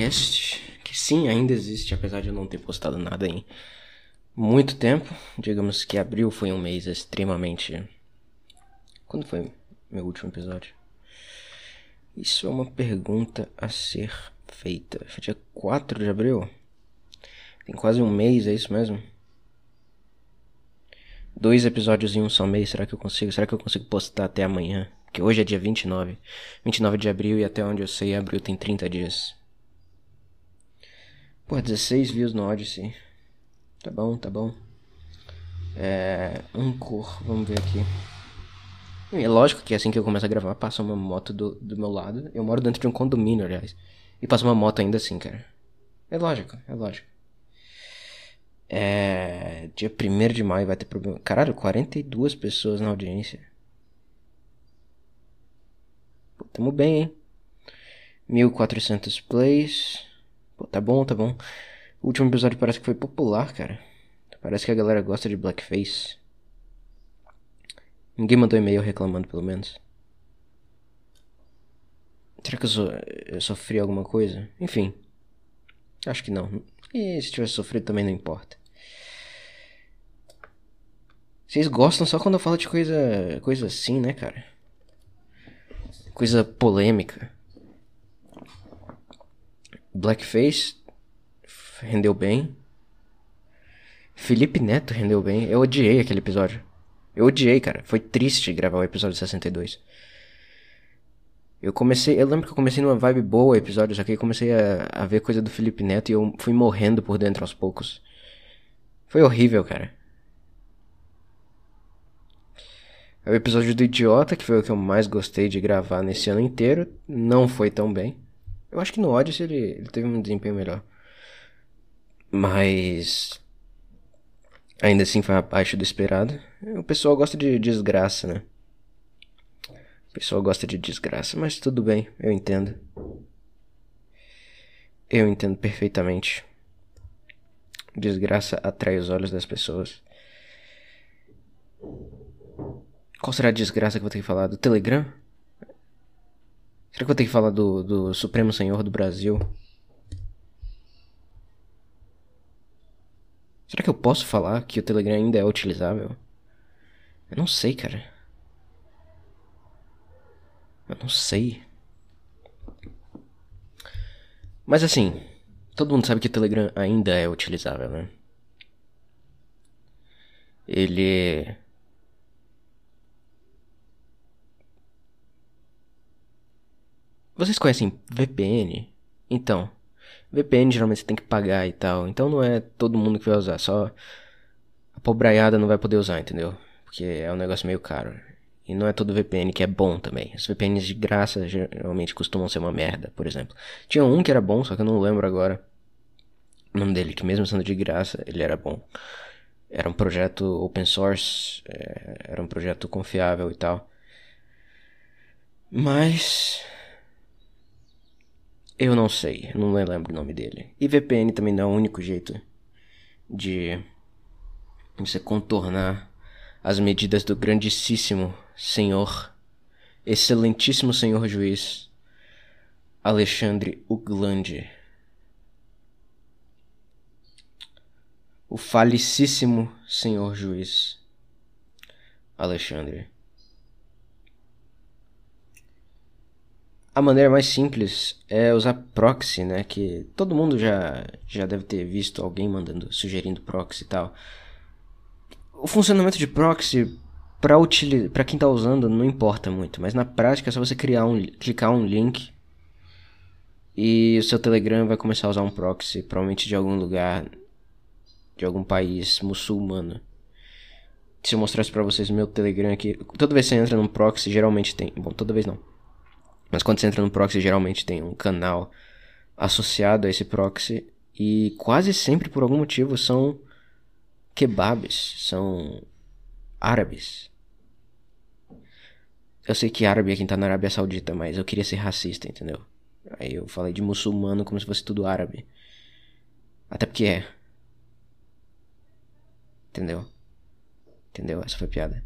Cramericast, que sim, ainda existe, apesar de eu não ter postado nada em muito tempo. Digamos que abril foi um mês extremamente. Quando foi meu último episódio? Isso é uma pergunta a ser feita. Foi dia 4 de abril? Tem quase um mês, é isso mesmo? Dois episódios em um só mês, será que eu consigo? Será que eu consigo postar até amanhã? Que hoje é dia 29. 29 de abril e até onde eu sei, abril tem 30 dias. Pô, 16 views no Odyssey. Tá bom, tá bom. É. Ancor, vamos ver aqui. É lógico que assim que eu começo a gravar, passa uma moto do, do meu lado. Eu moro dentro de um condomínio, aliás. E passa uma moto ainda assim, cara. É lógico, é lógico. É. Dia 1 de maio vai ter problema. Caralho, 42 pessoas na audiência. Pô, tamo bem, hein? 1400 plays. Pô, tá bom, tá bom. O último episódio parece que foi popular, cara. Parece que a galera gosta de blackface. Ninguém mandou e-mail reclamando, pelo menos. Será que eu, so eu sofri alguma coisa? Enfim. Acho que não. E se tivesse sofrido também não importa. Vocês gostam só quando eu falo de coisa, coisa assim, né, cara? Coisa polêmica. Blackface rendeu bem. Felipe Neto rendeu bem. Eu odiei aquele episódio. Eu odiei, cara. Foi triste gravar o episódio 62. Eu comecei. Eu lembro que eu comecei numa vibe boa episódio, só que comecei a, a ver coisa do Felipe Neto e eu fui morrendo por dentro aos poucos. Foi horrível, cara. O episódio do Idiota, que foi o que eu mais gostei de gravar nesse ano inteiro, não foi tão bem. Eu acho que no Odyssey ele, ele teve um desempenho melhor. Mas. Ainda assim foi abaixo do esperado. O pessoal gosta de desgraça, né? O pessoal gosta de desgraça, mas tudo bem, eu entendo. Eu entendo perfeitamente. Desgraça atrai os olhos das pessoas. Qual será a desgraça que eu vou ter que falar? Do Telegram? Será que eu ter que falar do, do Supremo Senhor do Brasil? Será que eu posso falar que o Telegram ainda é utilizável? Eu não sei, cara. Eu não sei. Mas assim, todo mundo sabe que o Telegram ainda é utilizável, né? Ele Vocês conhecem VPN? Então, VPN geralmente você tem que pagar e tal. Então não é todo mundo que vai usar, só a pobraiada não vai poder usar, entendeu? Porque é um negócio meio caro. E não é todo VPN que é bom também. Os VPNs de graça geralmente costumam ser uma merda, por exemplo. Tinha um que era bom, só que eu não lembro agora o nome dele, que mesmo sendo de graça, ele era bom. Era um projeto open source, é, era um projeto confiável e tal. Mas eu não sei, não lembro o nome dele. E VPN também não é o único jeito de você contornar as medidas do grandíssimo senhor, excelentíssimo senhor juiz Alexandre Uglande. O falicíssimo senhor juiz Alexandre. A maneira mais simples é usar proxy, né? Que todo mundo já, já deve ter visto alguém mandando, sugerindo proxy e tal. O funcionamento de proxy para para quem está usando não importa muito, mas na prática é só você criar um, clicar um link e o seu Telegram vai começar a usar um proxy, provavelmente de algum lugar, de algum país muçulmano. Se eu mostrasse para vocês meu Telegram aqui, toda vez que você entra num proxy, geralmente tem, bom, toda vez não. Mas quando você entra no proxy, geralmente tem um canal associado a esse proxy e quase sempre por algum motivo são kebabs, são árabes. Eu sei que árabe é quem tá na Arábia Saudita, mas eu queria ser racista, entendeu? Aí eu falei de muçulmano como se fosse tudo árabe. Até porque é. Entendeu? Entendeu? Essa foi piada.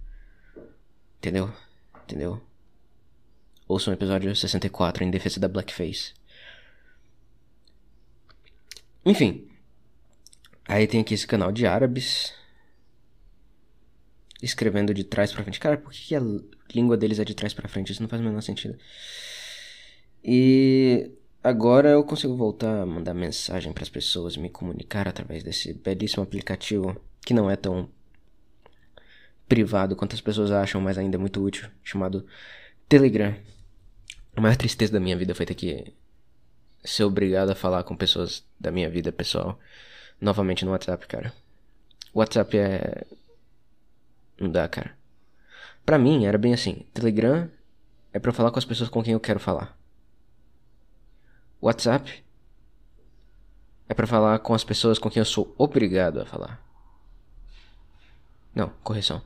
Entendeu? Entendeu? Ouça o episódio 64 em defesa da Blackface. Enfim. Aí tem aqui esse canal de árabes. Escrevendo de trás pra frente. Cara, por que a língua deles é de trás pra frente? Isso não faz o menor sentido. E agora eu consigo voltar a mandar mensagem para as pessoas, me comunicar através desse belíssimo aplicativo que não é tão privado quanto as pessoas acham, mas ainda é muito útil, chamado Telegram. A maior tristeza da minha vida foi ter que ser obrigado a falar com pessoas da minha vida pessoal novamente no WhatsApp, cara. O WhatsApp é. Não dá, cara. Pra mim era bem assim: Telegram é pra eu falar com as pessoas com quem eu quero falar. WhatsApp é pra falar com as pessoas com quem eu sou obrigado a falar. Não, correção.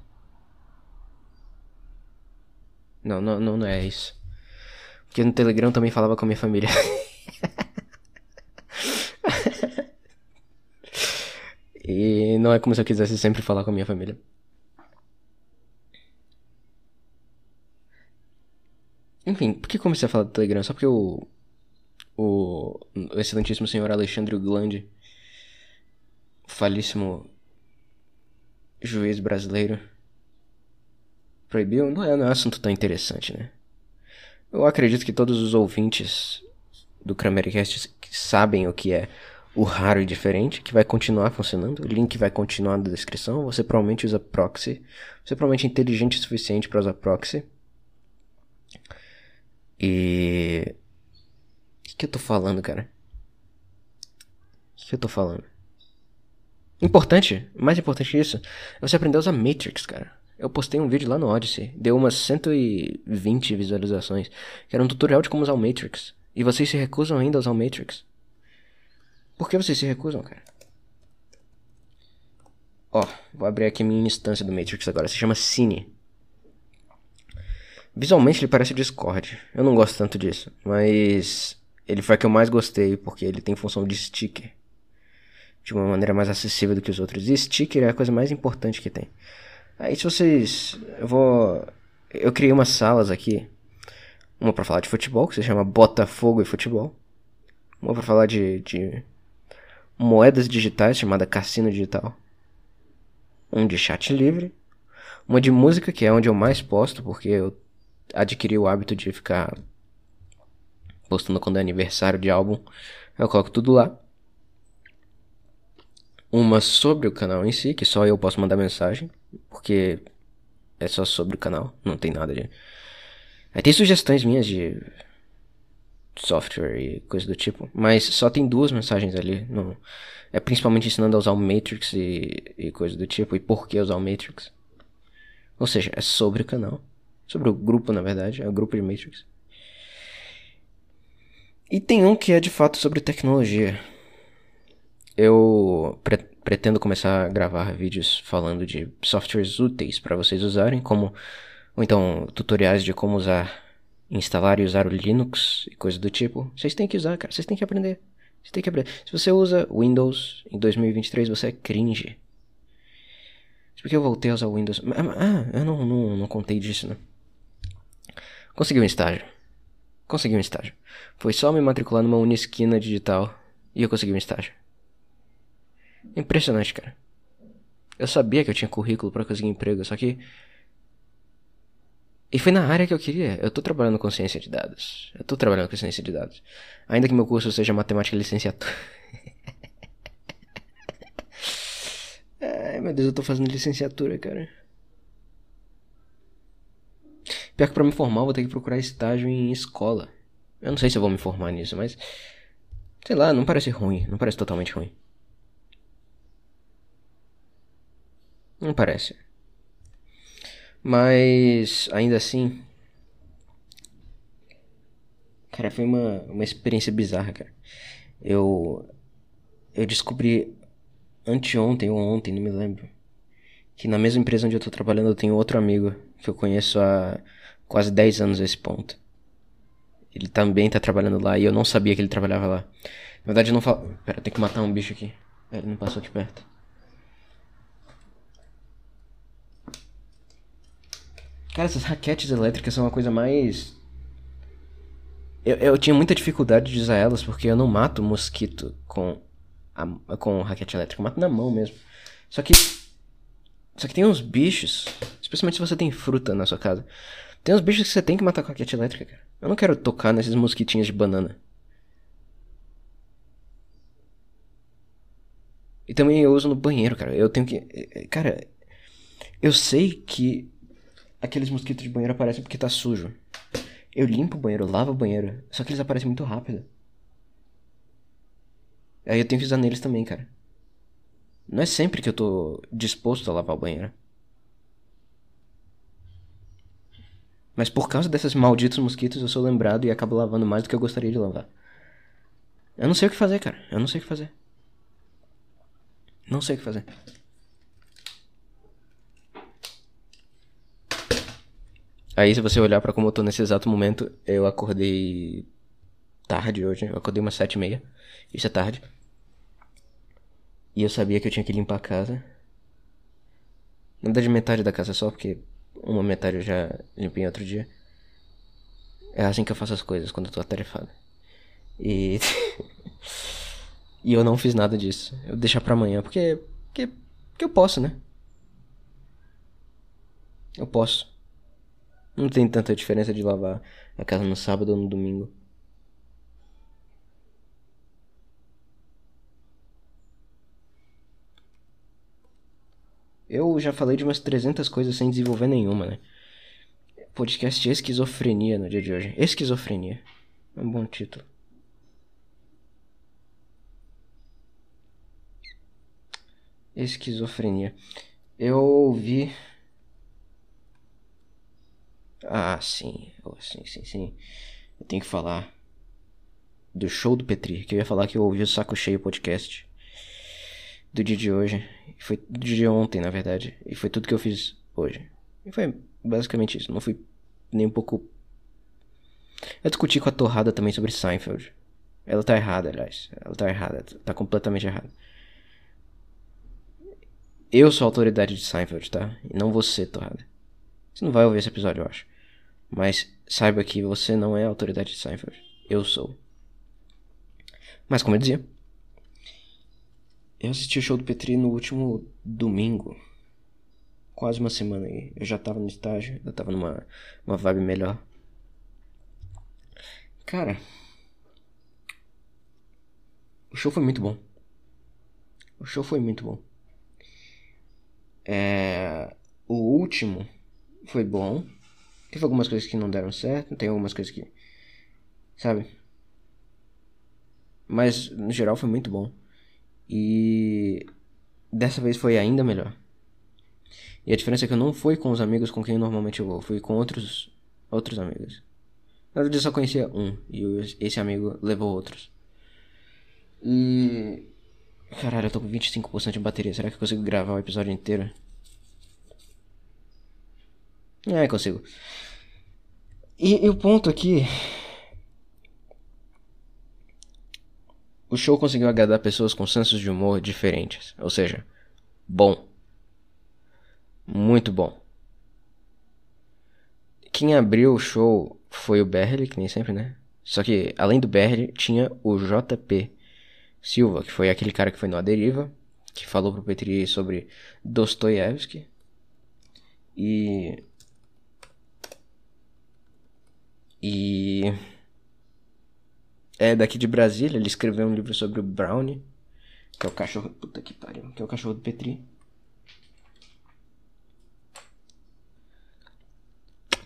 Não, não, não, não é isso. Porque no Telegram também falava com a minha família. e não é como se eu quisesse sempre falar com a minha família. Enfim, por que comecei a falar do Telegram? Só porque o, o, o excelentíssimo senhor Alexandre Glande, falíssimo juiz brasileiro, proibiu. Não é, não é um assunto tão interessante, né? Eu acredito que todos os ouvintes do Kramercast sabem o que é o raro e diferente, que vai continuar funcionando. O link vai continuar na descrição. Você provavelmente usa proxy. Você provavelmente é inteligente o suficiente para usar proxy. E. O que, que eu tô falando, cara? O que, que eu tô falando? Importante, mais importante que isso, é você aprender a usar Matrix, cara. Eu postei um vídeo lá no Odyssey, deu umas 120 visualizações, que era um tutorial de como usar o Matrix. E vocês se recusam ainda a usar o Matrix? Por que vocês se recusam, cara? Ó, vou abrir aqui minha instância do Matrix agora, se chama Cine. Visualmente ele parece Discord. Eu não gosto tanto disso, mas ele foi a que eu mais gostei porque ele tem função de sticker. De uma maneira mais acessível do que os outros. E sticker é a coisa mais importante que tem. Aí se vocês. Eu vou. Eu criei umas salas aqui. Uma para falar de futebol, que se chama Botafogo e Futebol. Uma para falar de, de moedas digitais, chamada Cassino Digital. Um de chat livre. Uma de música, que é onde eu mais posto, porque eu adquiri o hábito de ficar postando quando é aniversário de álbum. Eu coloco tudo lá. Uma sobre o canal em si, que só eu posso mandar mensagem porque é só sobre o canal, não tem nada de. Aí tem sugestões minhas de software e coisa do tipo, mas só tem duas mensagens ali. É principalmente ensinando a usar o Matrix e, e coisa do tipo, e por que usar o Matrix. Ou seja, é sobre o canal. Sobre o grupo, na verdade, é o grupo de Matrix. E tem um que é de fato sobre tecnologia. Eu pre pretendo começar a gravar vídeos falando de softwares úteis para vocês usarem, como ou então tutoriais de como usar, instalar e usar o Linux e coisa do tipo. Vocês têm que usar, cara, vocês têm que aprender. Vocês têm que aprender. Se você usa Windows em 2023, você é cringe. Porque eu voltei a usar Windows. Ah, eu não, não, não contei disso, né? Consegui um estágio. Consegui um estágio. Foi só me matricular numa Unisquina digital e eu consegui um estágio. Impressionante, cara. Eu sabia que eu tinha currículo para conseguir emprego, só que. E foi na área que eu queria. Eu tô trabalhando com ciência de dados. Eu tô trabalhando com ciência de dados. Ainda que meu curso seja matemática e licenciatura. Ai, meu Deus, eu tô fazendo licenciatura, cara. Pior que pra me formar eu vou ter que procurar estágio em escola. Eu não sei se eu vou me formar nisso, mas. Sei lá, não parece ruim. Não parece totalmente ruim. Não parece. Mas ainda assim. Cara, foi uma, uma experiência bizarra, cara. Eu. Eu descobri anteontem ou ontem, não me lembro. Que na mesma empresa onde eu tô trabalhando eu tenho outro amigo que eu conheço há quase 10 anos a esse ponto. Ele também tá trabalhando lá e eu não sabia que ele trabalhava lá. Na verdade eu não falo. Pera, tem que matar um bicho aqui. Ele não passou aqui perto. Cara, essas raquetes elétricas são uma coisa mais. Eu, eu tinha muita dificuldade de usar elas porque eu não mato mosquito com, a, com raquete elétrica, eu mato na mão mesmo. Só que. Só que tem uns bichos, especialmente se você tem fruta na sua casa. Tem uns bichos que você tem que matar com raquete elétrica, cara. Eu não quero tocar nesses mosquitinhos de banana. E também eu uso no banheiro, cara. Eu tenho que. Eh, eh, cara, eu sei que aqueles mosquitos de banheiro aparecem porque tá sujo. Eu limpo o banheiro, lavo o banheiro. Só que eles aparecem muito rápido. Aí eu tenho que usar neles também, cara. Não é sempre que eu tô disposto a lavar o banheiro. Mas por causa desses malditos mosquitos eu sou lembrado e acabo lavando mais do que eu gostaria de lavar. Eu não sei o que fazer, cara. Eu não sei o que fazer. Não sei o que fazer. Aí, se você olhar para como eu tô nesse exato momento, eu acordei tarde hoje. Eu acordei umas sete e meia. Isso é tarde. E eu sabia que eu tinha que limpar a casa. Na verdade, metade da casa só, porque uma metade eu já limpei outro dia. É assim que eu faço as coisas quando eu tô atarefado. E. e eu não fiz nada disso. Eu deixar pra amanhã, porque. Porque, porque eu posso, né? Eu posso. Não tem tanta diferença de lavar a casa no sábado ou no domingo. Eu já falei de umas 300 coisas sem desenvolver nenhuma, né? Podcast Esquizofrenia no dia de hoje. Esquizofrenia. É um bom título. Esquizofrenia. Eu ouvi ah, sim. Oh, sim, sim, sim. Eu tenho que falar do show do Petri. Que eu ia falar que eu ouvi o Saco Cheio podcast do dia de hoje. Foi do dia de ontem, na verdade. E foi tudo que eu fiz hoje. E foi basicamente isso. Não fui nem um pouco. Eu discuti com a Torrada também sobre Seinfeld. Ela tá errada, aliás. Ela tá errada. Tá completamente errada. Eu sou a autoridade de Seinfeld, tá? E não você, Torrada. Você não vai ouvir esse episódio, eu acho. Mas saiba que você não é a autoridade de Seinfeld. Eu sou. Mas como eu dizia, eu assisti o show do Petri no último domingo. Quase uma semana aí. Eu já tava no estágio, eu tava numa uma vibe melhor. Cara, o show foi muito bom. O show foi muito bom. É, o último foi bom. Teve algumas coisas que não deram certo, tem algumas coisas que. Sabe? Mas no geral foi muito bom. E dessa vez foi ainda melhor. E a diferença é que eu não fui com os amigos com quem normalmente eu vou, fui com outros outros amigos. Na verdade eu só conhecia um e esse amigo levou outros. E caralho, eu tô com 25% de bateria. Será que eu consigo gravar o episódio inteiro? É, consigo. E, e o ponto aqui. O show conseguiu agradar pessoas com sensos de humor diferentes. Ou seja, bom. Muito bom. Quem abriu o show foi o Berli, que nem sempre, né? Só que, além do Berli, tinha o JP Silva, que foi aquele cara que foi no A Deriva, que falou pro Petri sobre Dostoiévski. E E. É daqui de Brasília, ele escreveu um livro sobre o Brownie, que é o cachorro. Puta que pariu, que é o cachorro do Petri.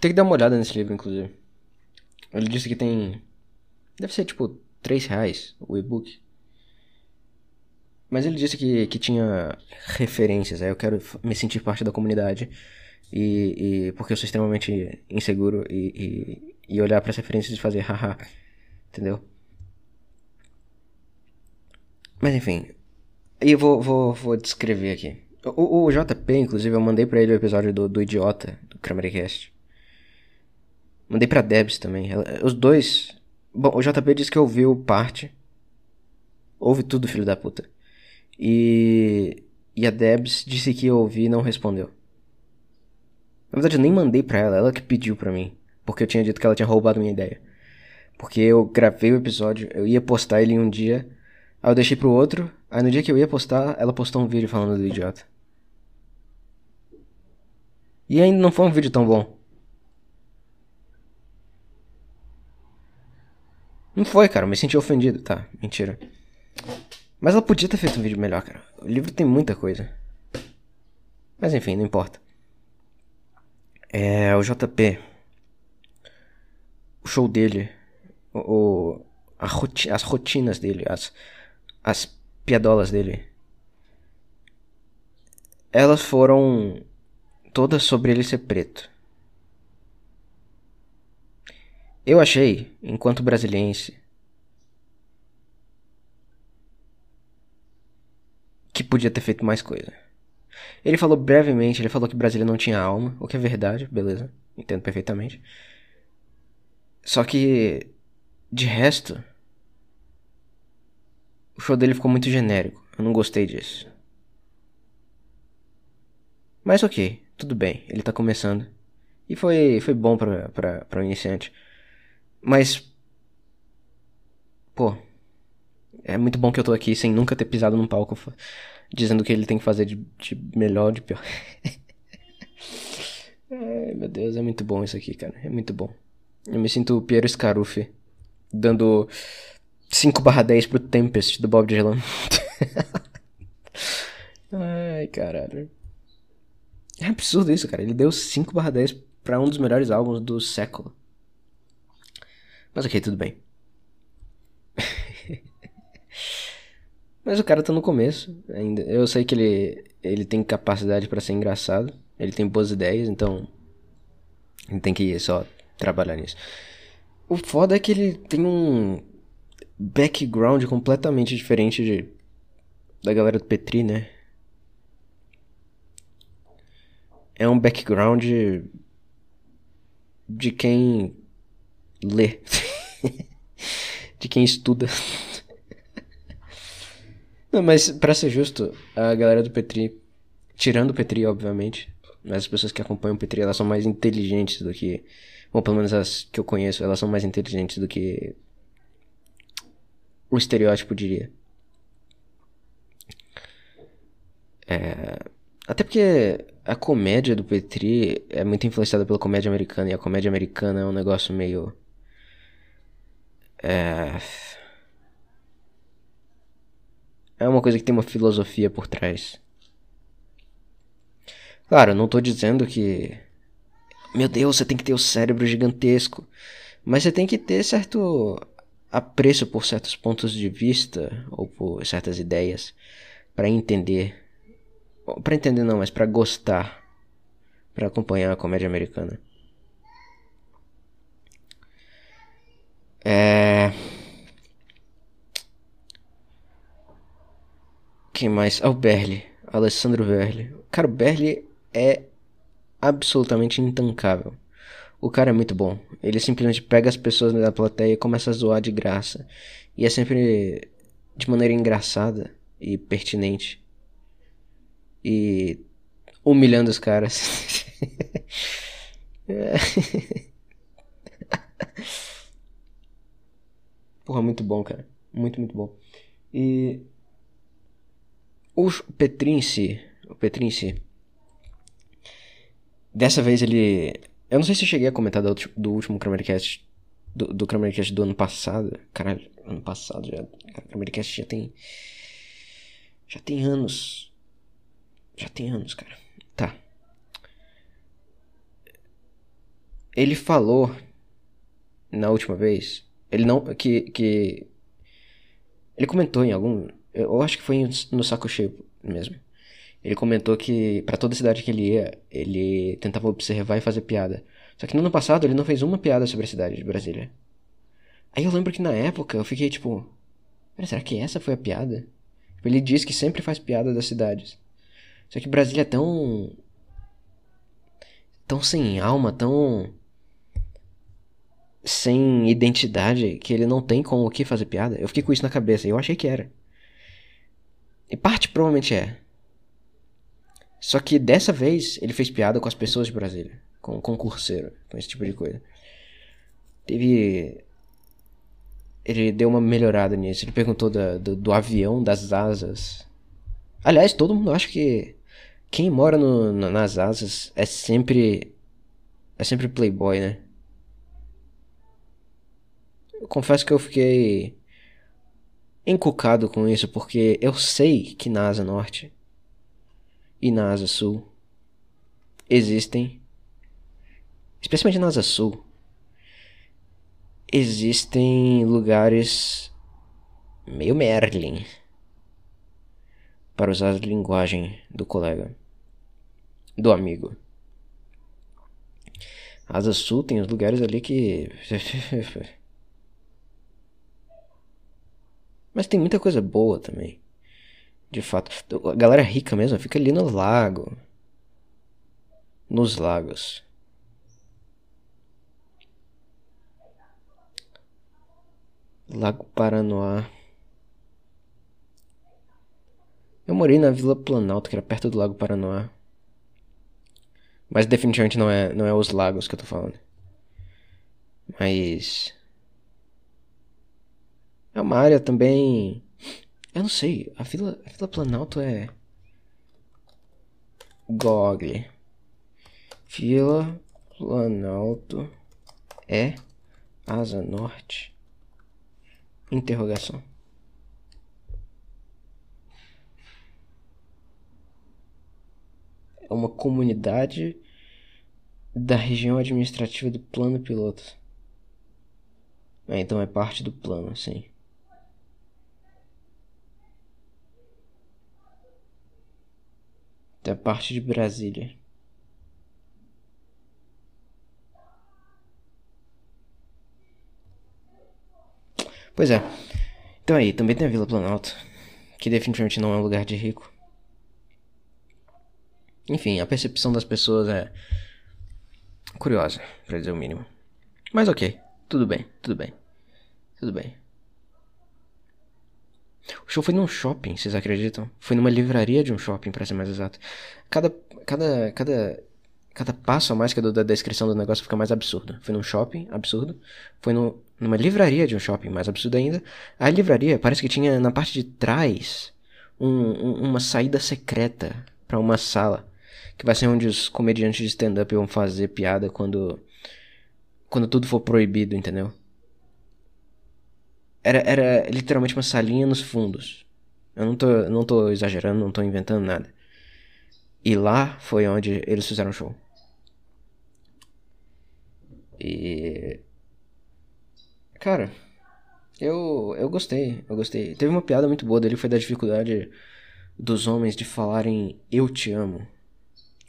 Tem que dar uma olhada nesse livro, inclusive. Ele disse que tem. Deve ser tipo 3 reais o e-book. Mas ele disse que, que tinha referências, aí eu quero me sentir parte da comunidade. E, e porque eu sou extremamente inseguro e, e olhar para as referências e fazer haha, entendeu? Mas enfim, eu vou, vou, vou descrever aqui. O, o JP, inclusive, eu mandei para ele o episódio do, do Idiota, do Kramercast. Mandei pra Debs também. os dois. Bom, o JP disse que ouviu parte. Ouve tudo, filho da puta. E. E a Debs disse que ouvi e não respondeu. Na verdade, eu nem mandei pra ela, ela que pediu pra mim. Porque eu tinha dito que ela tinha roubado minha ideia. Porque eu gravei o episódio, eu ia postar ele em um dia, aí eu deixei pro outro, aí no dia que eu ia postar, ela postou um vídeo falando do idiota. E ainda não foi um vídeo tão bom. Não foi, cara, eu me senti ofendido, tá? Mentira. Mas ela podia ter feito um vídeo melhor, cara. O livro tem muita coisa. Mas enfim, não importa. É, o JP. O show dele. O, roti as rotinas dele. As, as piadolas dele. Elas foram todas sobre ele ser preto. Eu achei, enquanto brasiliense, que podia ter feito mais coisa. Ele falou brevemente, ele falou que Brasília não tinha alma, o que é verdade, beleza, entendo perfeitamente. Só que, de resto, o show dele ficou muito genérico, eu não gostei disso. Mas ok, tudo bem, ele tá começando. E foi, foi bom pra, pra, pra um iniciante. Mas. Pô. É muito bom que eu tô aqui sem nunca ter pisado num palco dizendo o que ele tem que fazer de, de melhor, de pior. Ai, meu Deus, é muito bom isso aqui, cara. É muito bom. Eu me sinto o Piero Scaruffi dando 5 barra 10 pro Tempest do Bob Dylan. Ai, caralho. É absurdo isso, cara. Ele deu 5 barra 10 pra um dos melhores álbuns do século. Mas ok, tudo bem. Mas o cara tá no começo ainda. Eu sei que ele, ele tem capacidade para ser engraçado. Ele tem boas ideias, então. Ele tem que só trabalhar nisso. O foda é que ele tem um background completamente diferente de, da galera do Petri, né? É um background de quem lê. de quem estuda. Não, mas para ser justo, a galera do Petri, tirando o Petri, obviamente, as pessoas que acompanham o Petri, elas são mais inteligentes do que, ou pelo menos as que eu conheço, elas são mais inteligentes do que o estereótipo diria. É, até porque a comédia do Petri é muito influenciada pela comédia americana e a comédia americana é um negócio meio é. É uma coisa que tem uma filosofia por trás. Claro, não tô dizendo que. Meu Deus, você tem que ter o cérebro gigantesco. Mas você tem que ter certo apreço por certos pontos de vista ou por certas ideias para entender. Para entender não, mas para gostar, para acompanhar a comédia americana. É. Quem mais? Ah, o Berli. Alessandro Berli. Cara, o Berli é absolutamente intancável. O cara é muito bom. Ele simplesmente pega as pessoas da plateia e começa a zoar de graça. E é sempre de maneira engraçada e pertinente. E humilhando os caras. Porra, muito bom, cara. Muito, muito bom. E. O Petri em si. O Petri em si. Dessa vez ele. Eu não sei se eu cheguei a comentar do, do último Kramercast. Do, do Kramercast do ano passado. Caralho, ano passado já. O Kramercast já tem. Já tem anos. Já tem anos, cara. Tá. Ele falou. Na última vez ele não. Que. que ele comentou em algum. Eu acho que foi no Saco Cheio mesmo. Ele comentou que para toda cidade que ele ia, ele tentava observar e fazer piada. Só que no ano passado ele não fez uma piada sobre a cidade de Brasília. Aí eu lembro que na época eu fiquei tipo. Será que essa foi a piada? Ele diz que sempre faz piada das cidades. Só que Brasília é tão. tão sem alma, tão sem identidade que ele não tem com o que fazer piada. Eu fiquei com isso na cabeça e eu achei que era. E parte provavelmente é. Só que dessa vez ele fez piada com as pessoas de Brasília, com concurseiro, com esse tipo de coisa. Teve. Ele deu uma melhorada nisso. Ele perguntou da, do, do avião, das asas. Aliás, todo mundo acha que quem mora no, no, nas asas é sempre. É sempre playboy, né? Eu confesso que eu fiquei encucado com isso, porque eu sei que na Asa Norte e na Asa Sul existem, especialmente na Asa Sul, existem lugares meio Merlin, para usar a linguagem do colega, do amigo. Asa Sul tem os lugares ali que. Mas tem muita coisa boa também. De fato. A galera rica mesmo fica ali no lago. Nos lagos. Lago Paranoá. Eu morei na Vila Planalto, que era perto do Lago Paranoá. Mas definitivamente não é, não é os lagos que eu tô falando. Mas. É uma área também. Eu não sei, a Vila, a Vila Planalto é. Google. Vila Planalto é Asa Norte? Interrogação. É uma comunidade da região administrativa do plano piloto. É, então é parte do plano, sim. Da parte de Brasília. Pois é. Então aí, também tem a Vila Planalto, que definitivamente não é um lugar de rico. Enfim, a percepção das pessoas é curiosa, para dizer o mínimo. Mas ok, tudo bem, tudo bem. Tudo bem. O show foi num shopping, vocês acreditam? Foi numa livraria de um shopping, para ser mais exato. Cada, cada, cada, cada passo a mais que eu dou da descrição do negócio fica mais absurdo. Foi num shopping, absurdo. Foi no, numa livraria de um shopping, mais absurdo ainda. A livraria parece que tinha na parte de trás um, um, uma saída secreta para uma sala. Que vai ser onde os comediantes de stand-up vão fazer piada quando. Quando tudo for proibido, entendeu? Era, era literalmente uma salinha nos fundos. Eu não tô, não tô exagerando, não tô inventando nada. E lá foi onde eles fizeram o show. E. Cara, eu, eu gostei, eu gostei. Teve uma piada muito boa dele, foi da dificuldade dos homens de falarem eu te amo.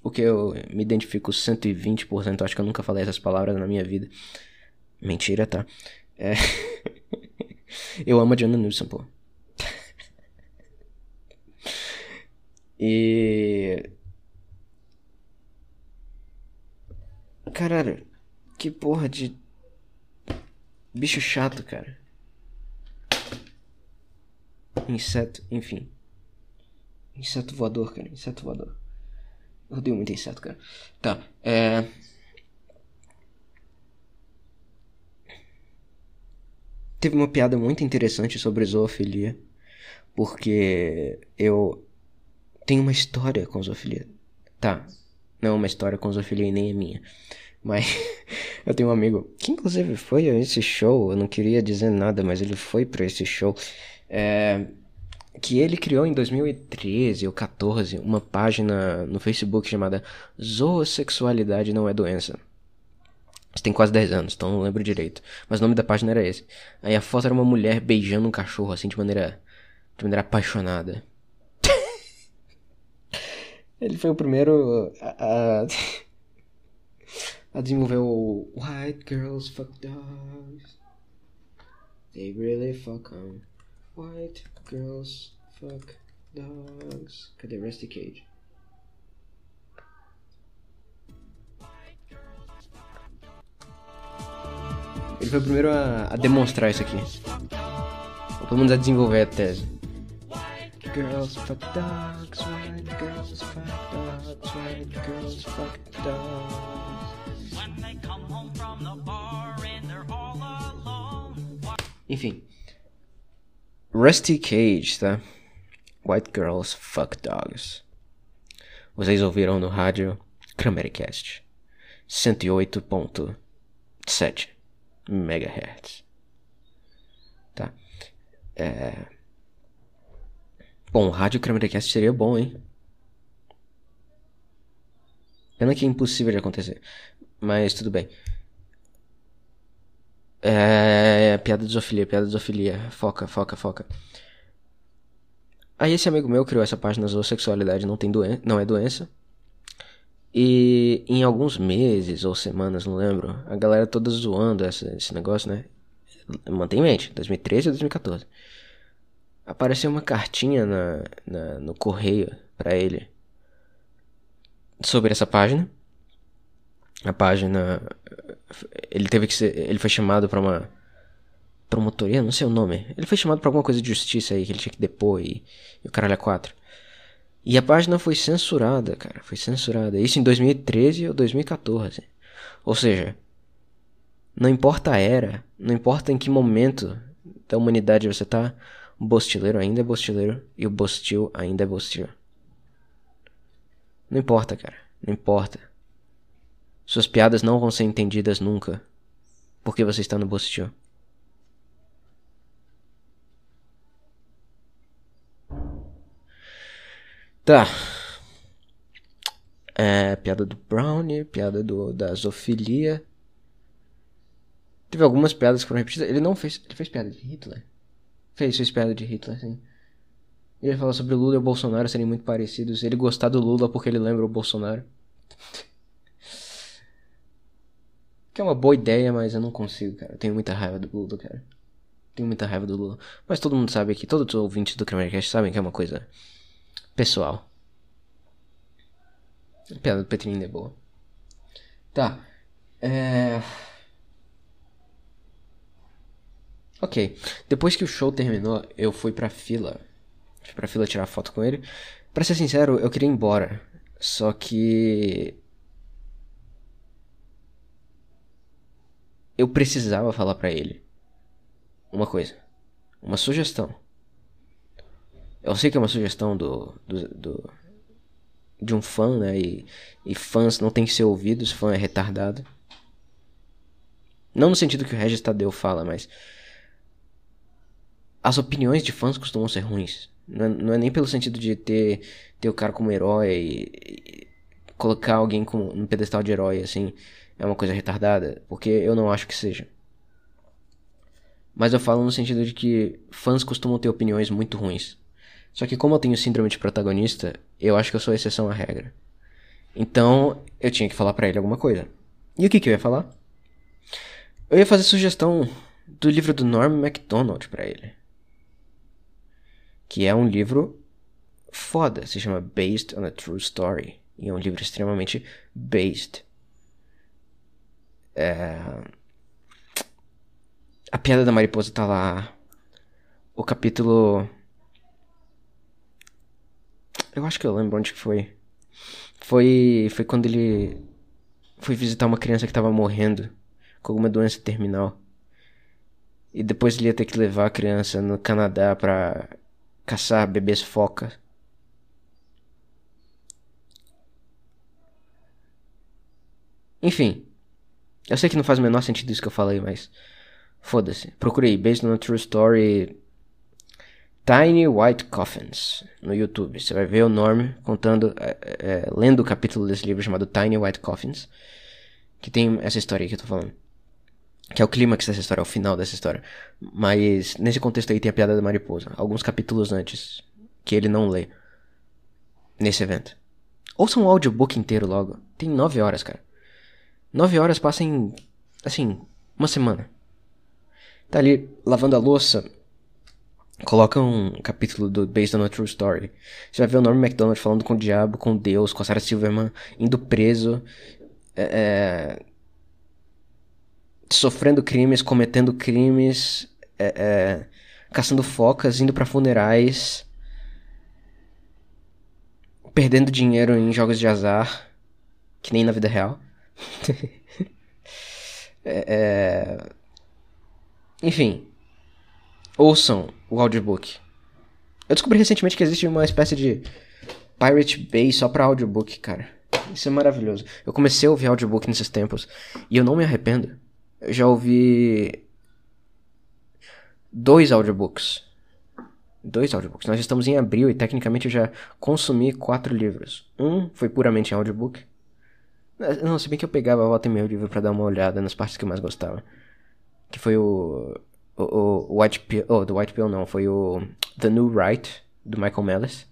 O que eu me identifico 120%, acho que eu nunca falei essas palavras na minha vida. Mentira, tá? É. Eu amo a Diana Nilsson, pô. e. Caralho, que porra de. Bicho chato, cara. Inseto, enfim. Inseto voador, cara. Inseto voador. Eu odeio muito inseto, cara. Tá, é. Teve uma piada muito interessante sobre zoofilia, porque eu tenho uma história com zoofilia. Tá, não é uma história com zoofilia e nem é minha. Mas eu tenho um amigo que inclusive foi a esse show, eu não queria dizer nada, mas ele foi para esse show. É, que ele criou em 2013 ou 14 uma página no Facebook chamada Zoosexualidade Não É Doença. Isso tem quase 10 anos, então não lembro direito. Mas o nome da página era esse. Aí a foto era uma mulher beijando um cachorro, assim, de maneira. de maneira apaixonada. Ele foi o primeiro a, a, desenvolver o White Girls Fuck Dogs. They really fuck on. White Girls Fuck Dogs. Cadê Rusty Cage? Ele foi o primeiro a, a demonstrar isso aqui. Ou pelo menos a desenvolver a tese. girls fuck dogs, white girls fuck dogs, white girls fuck dogs. When they come home from the bar and they're all alone. Enfim. Rusty Cage, tá? White Girls Fuck Dogs. Vocês ouviram no rádio Cramericast 108.7 MHz. Tá? É... Bom, rádio Cramericast seria bom, hein? Pena que é impossível de acontecer. Mas tudo bem. É. Piada de zoofilia, piada de zoofilia. Foca, foca, foca. Aí esse amigo meu criou essa página Zoosexualidade não, tem doen não é doença. E em alguns meses ou semanas, não lembro, a galera toda zoando essa, esse negócio, né? Mantém em mente, 2013 ou 2014. Apareceu uma cartinha na, na no correio para ele sobre essa página. A página ele teve que ser, ele foi chamado para uma promotoria, não sei o nome. Ele foi chamado para alguma coisa de justiça aí que ele tinha que depor e, e o caralho é quatro. E a página foi censurada, cara, foi censurada. Isso em 2013 ou 2014. Ou seja, não importa a era, não importa em que momento da humanidade você tá, o bostileiro ainda é bostileiro e o bostil ainda é bostil. Não importa, cara, não importa. Suas piadas não vão ser entendidas nunca. Porque você está no Bostil. Tá. É, piada do Brownie, piada do, da zoofilia. Teve algumas piadas que foram repetidas. Ele não fez. Ele fez piada de Hitler? Fez, fez piada de Hitler, sim. Ele falou sobre o Lula e o Bolsonaro serem muito parecidos. Ele gostar do Lula porque ele lembra o Bolsonaro. Que é uma boa ideia, mas eu não consigo, cara. Eu tenho muita raiva do Lula, cara. Tenho muita raiva do Lula. Mas todo mundo sabe que todos os ouvintes do Kramercast sabem que é uma coisa pessoal. A piada do Petrinho é boa. Tá. É. Ok. Depois que o show terminou, eu fui pra fila. Fui pra fila tirar foto com ele. Pra ser sincero, eu queria ir embora. Só que eu precisava falar para ele uma coisa, uma sugestão. Eu sei que é uma sugestão do, do, do de um fã, né? E, e, fãs não tem que ser ouvidos, fã é retardado. Não no sentido que o Regis Tadeu fala, mas as opiniões de fãs costumam ser ruins. Não é, não é nem pelo sentido de ter, ter o cara como herói e, e colocar alguém como, no pedestal de herói, assim é uma coisa retardada, porque eu não acho que seja. Mas eu falo no sentido de que fãs costumam ter opiniões muito ruins. Só que como eu tenho síndrome de protagonista, eu acho que eu sou exceção à regra. Então, eu tinha que falar para ele alguma coisa. E o que que eu ia falar? Eu ia fazer sugestão do livro do Norm MacDonald para ele. Que é um livro foda, se chama Based on a True Story. E é um livro extremamente based é... A piada da mariposa tá lá. O capítulo. Eu acho que eu lembro onde que foi. Foi. Foi quando ele. Foi visitar uma criança que tava morrendo com alguma doença terminal. E depois ele ia ter que levar a criança no Canadá pra caçar bebês foca. Enfim, eu sei que não faz o menor sentido isso que eu falei, mas. Foda-se. Procurei Based on a True Story Tiny White Coffins no YouTube. Você vai ver o Norm contando, é, é, lendo o capítulo desse livro chamado Tiny White Coffins, que tem essa história aí que eu tô falando. Que é o clímax dessa história, é o final dessa história. Mas nesse contexto aí tem a piada da mariposa. Alguns capítulos antes, que ele não lê. Nesse evento. Ouça um audiobook inteiro logo. Tem nove horas, cara. Nove horas passa em, assim, uma semana. Tá ali lavando a louça, coloca um capítulo do Based on a True Story. Você vai ver o Norm MacDonald falando com o diabo, com Deus, com a Sarah Silverman, indo preso, é, é, sofrendo crimes, cometendo crimes, é, é caçando focas, indo para funerais. perdendo dinheiro em jogos de azar, que nem na vida real. é, é... Enfim, ouçam o audiobook. Eu descobri recentemente que existe uma espécie de Pirate Bay só pra audiobook, cara. Isso é maravilhoso. Eu comecei a ouvir audiobook nesses tempos e eu não me arrependo. Eu já ouvi dois audiobooks. Dois audiobooks. Nós estamos em abril e tecnicamente eu já consumi quatro livros. Um foi puramente audiobook. Não, se bem que eu pegava a volta e meia o livro pra dar uma olhada nas partes que eu mais gostava. Que foi o. O, o White Pill. Oh, do White Pill não. Foi o. The New Right, do Michael Mellis.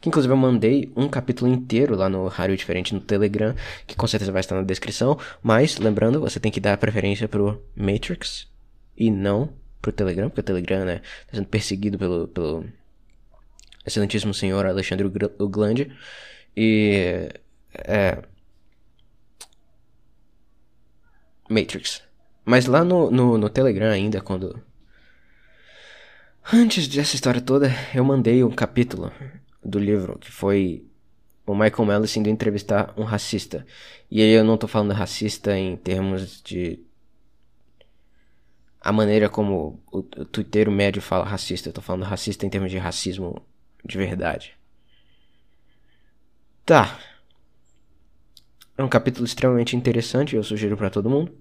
Que inclusive eu mandei um capítulo inteiro lá no Rádio Diferente no Telegram, que com certeza vai estar na descrição. Mas, lembrando, você tem que dar preferência pro Matrix e não pro Telegram, porque o Telegram, né, tá sendo perseguido pelo, pelo excelentíssimo senhor Alexandre Uglande. E. É. Matrix. Mas lá no, no, no Telegram ainda, quando. Antes dessa história toda, eu mandei um capítulo do livro, que foi o Michael Mellis indo entrevistar um racista. E aí eu não tô falando racista em termos de. A maneira como o, o médio fala racista. Eu tô falando racista em termos de racismo de verdade. Tá. É um capítulo extremamente interessante, eu sugiro para todo mundo.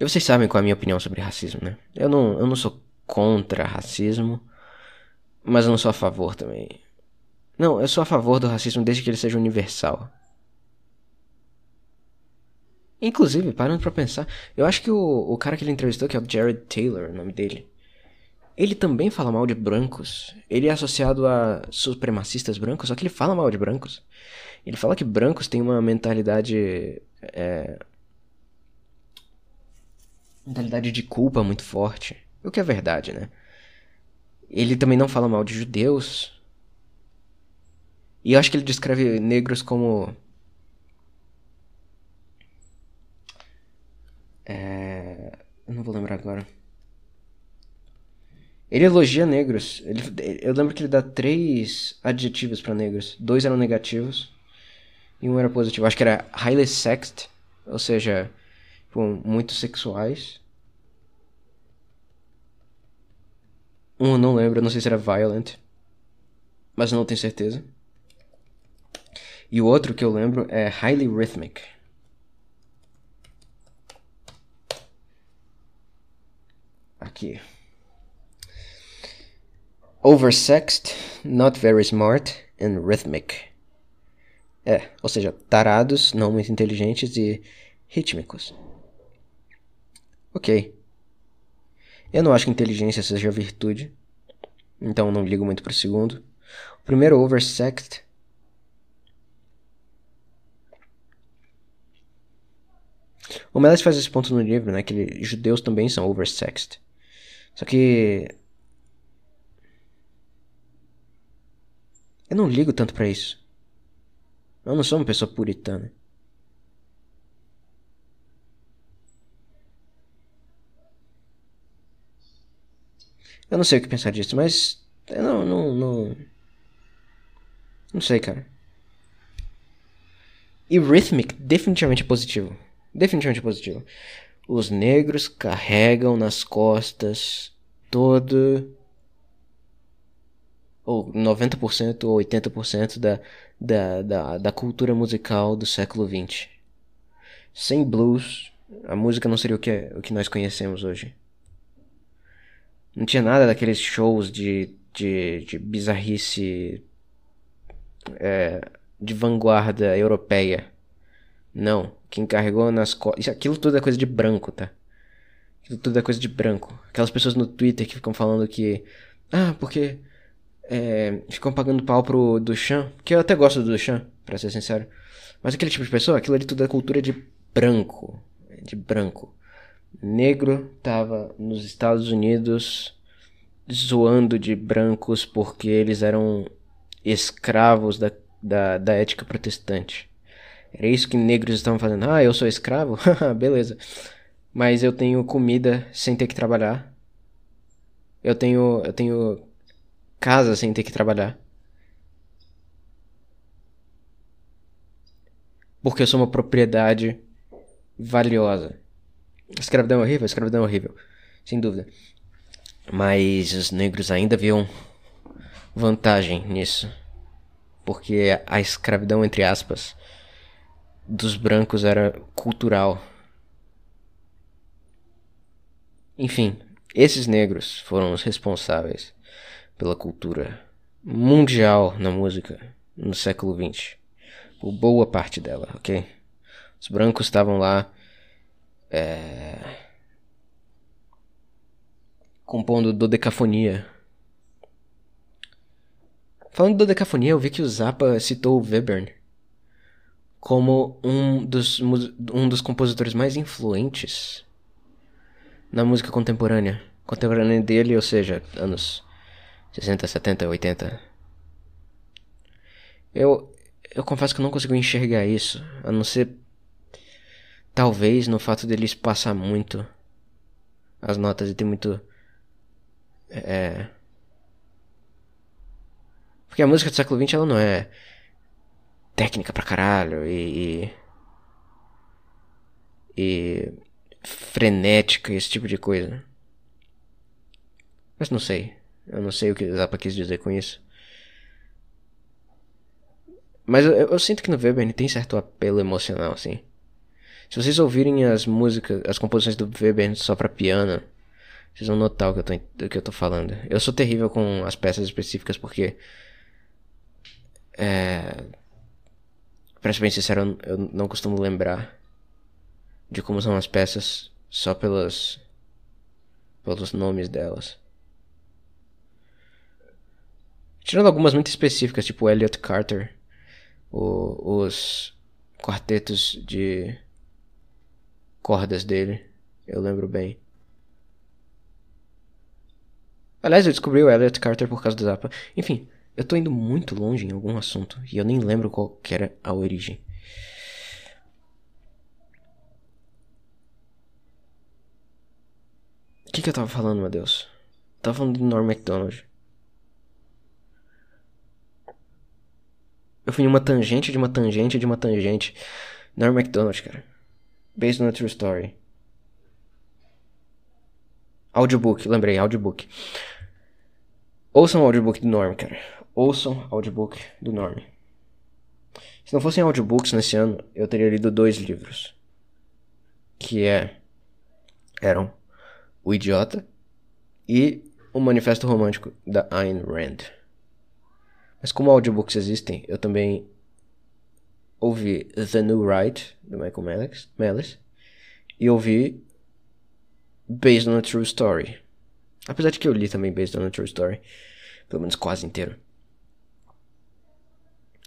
E vocês sabem qual é a minha opinião sobre racismo, né? Eu não, eu não sou contra racismo. Mas eu não sou a favor também. Não, eu sou a favor do racismo desde que ele seja universal. Inclusive, parando pra pensar, eu acho que o, o cara que ele entrevistou, que é o Jared Taylor, o nome dele, ele também fala mal de brancos. Ele é associado a supremacistas brancos, só que ele fala mal de brancos. Ele fala que brancos têm uma mentalidade. É, mentalidade de culpa muito forte. O que é verdade, né? Ele também não fala mal de judeus. E eu acho que ele descreve negros como. É... Eu não vou lembrar agora. Ele elogia negros. Ele, eu lembro que ele dá três adjetivos para negros. Dois eram negativos e um era positivo. Acho que era highly sexed, ou seja, tipo, muito sexuais. Um eu não lembro, não sei se era Violent. Mas não tenho certeza. E o outro que eu lembro é Highly Rhythmic. Aqui. Oversexed, not very smart and rhythmic. É, ou seja, tarados, não muito inteligentes e rítmicos. Ok. Eu não acho que inteligência seja virtude, então não ligo muito pro segundo. O primeiro, oversexed. O Melis faz esse ponto no livro, né? Que ele, judeus também são oversexed. Só que. Eu não ligo tanto para isso. Eu não sou uma pessoa puritana. Eu não sei o que pensar disso, mas. Eu não, não, não. Não sei, cara. E Rhythmic definitivamente é positivo. Definitivamente é positivo. Os negros carregam nas costas todo. Ou 90% ou 80% da, da, da, da cultura musical do século XX. Sem blues, a música não seria o que, é, o que nós conhecemos hoje. Não tinha nada daqueles shows de, de, de bizarrice é, de vanguarda europeia. Não. Quem carregou nas costas. Aquilo tudo é coisa de branco, tá? Aquilo tudo é coisa de branco. Aquelas pessoas no Twitter que ficam falando que. Ah, porque. É, ficam pagando pau pro Duchamp. Que eu até gosto do Duchamp, pra ser sincero. Mas aquele tipo de pessoa, aquilo ali tudo é cultura de branco. De branco negro estava nos Estados Unidos zoando de brancos porque eles eram escravos da, da, da ética protestante. Era isso que negros estavam fazendo. Ah, eu sou escravo? Ah, beleza. Mas eu tenho comida sem ter que trabalhar. Eu tenho, eu tenho casa sem ter que trabalhar. Porque eu sou uma propriedade valiosa. Escravidão é horrível, escravidão é horrível, sem dúvida. Mas os negros ainda viam vantagem nisso. Porque a escravidão, entre aspas, dos brancos era cultural. Enfim, esses negros foram os responsáveis pela cultura mundial na música no século XX. Por boa parte dela, ok? Os brancos estavam lá é, compondo dodecafonia. Falando de dodecafonia, eu vi que o Zappa citou o Webern como um dos, um dos compositores mais influentes na música contemporânea. Contemporânea dele, ou seja, anos 60, 70, 80. Eu, eu confesso que eu não consigo enxergar isso, a não ser talvez no fato dele espaçar muito as notas e ter muito é porque a música do século XX ela não é técnica pra caralho e, e, e frenética, esse tipo de coisa. Mas não sei. Eu não sei o que Zappa quis dizer com isso. Mas eu, eu sinto que no Weber tem certo apelo emocional, assim. Se vocês ouvirem as músicas, as composições do Weber só pra piano, vocês vão notar o que eu tô, que eu tô falando. Eu sou terrível com as peças específicas porque. É. Pra ser bem sincero, eu não costumo lembrar de como são as peças só pelas. pelos nomes delas. Tirando algumas muito específicas, tipo Elliot Carter, o, os quartetos de cordas dele, eu lembro bem. Aliás, eu descobri o Elliot Carter por causa do Zappa. Enfim, eu tô indo muito longe em algum assunto e eu nem lembro qual que era a origem. O que, que eu tava falando, meu Deus? Eu tava falando de Norm MacDonald. Eu fui em uma tangente de uma tangente de uma tangente. Norm MacDonald, cara. Based on a true story. Audiobook, lembrei, audiobook. Ouçam o audiobook do Norm, cara. Ouçam o audiobook do Norm. Se não fossem audiobooks nesse ano, eu teria lido dois livros. Que é. Eram O Idiota e O Manifesto Romântico da Ayn Rand. Mas como audiobooks existem, eu também ouvi The New Right, do Michael Mellis, e ouvi Based on a True Story. Apesar de que eu li também Based on a True Story, pelo menos quase inteiro.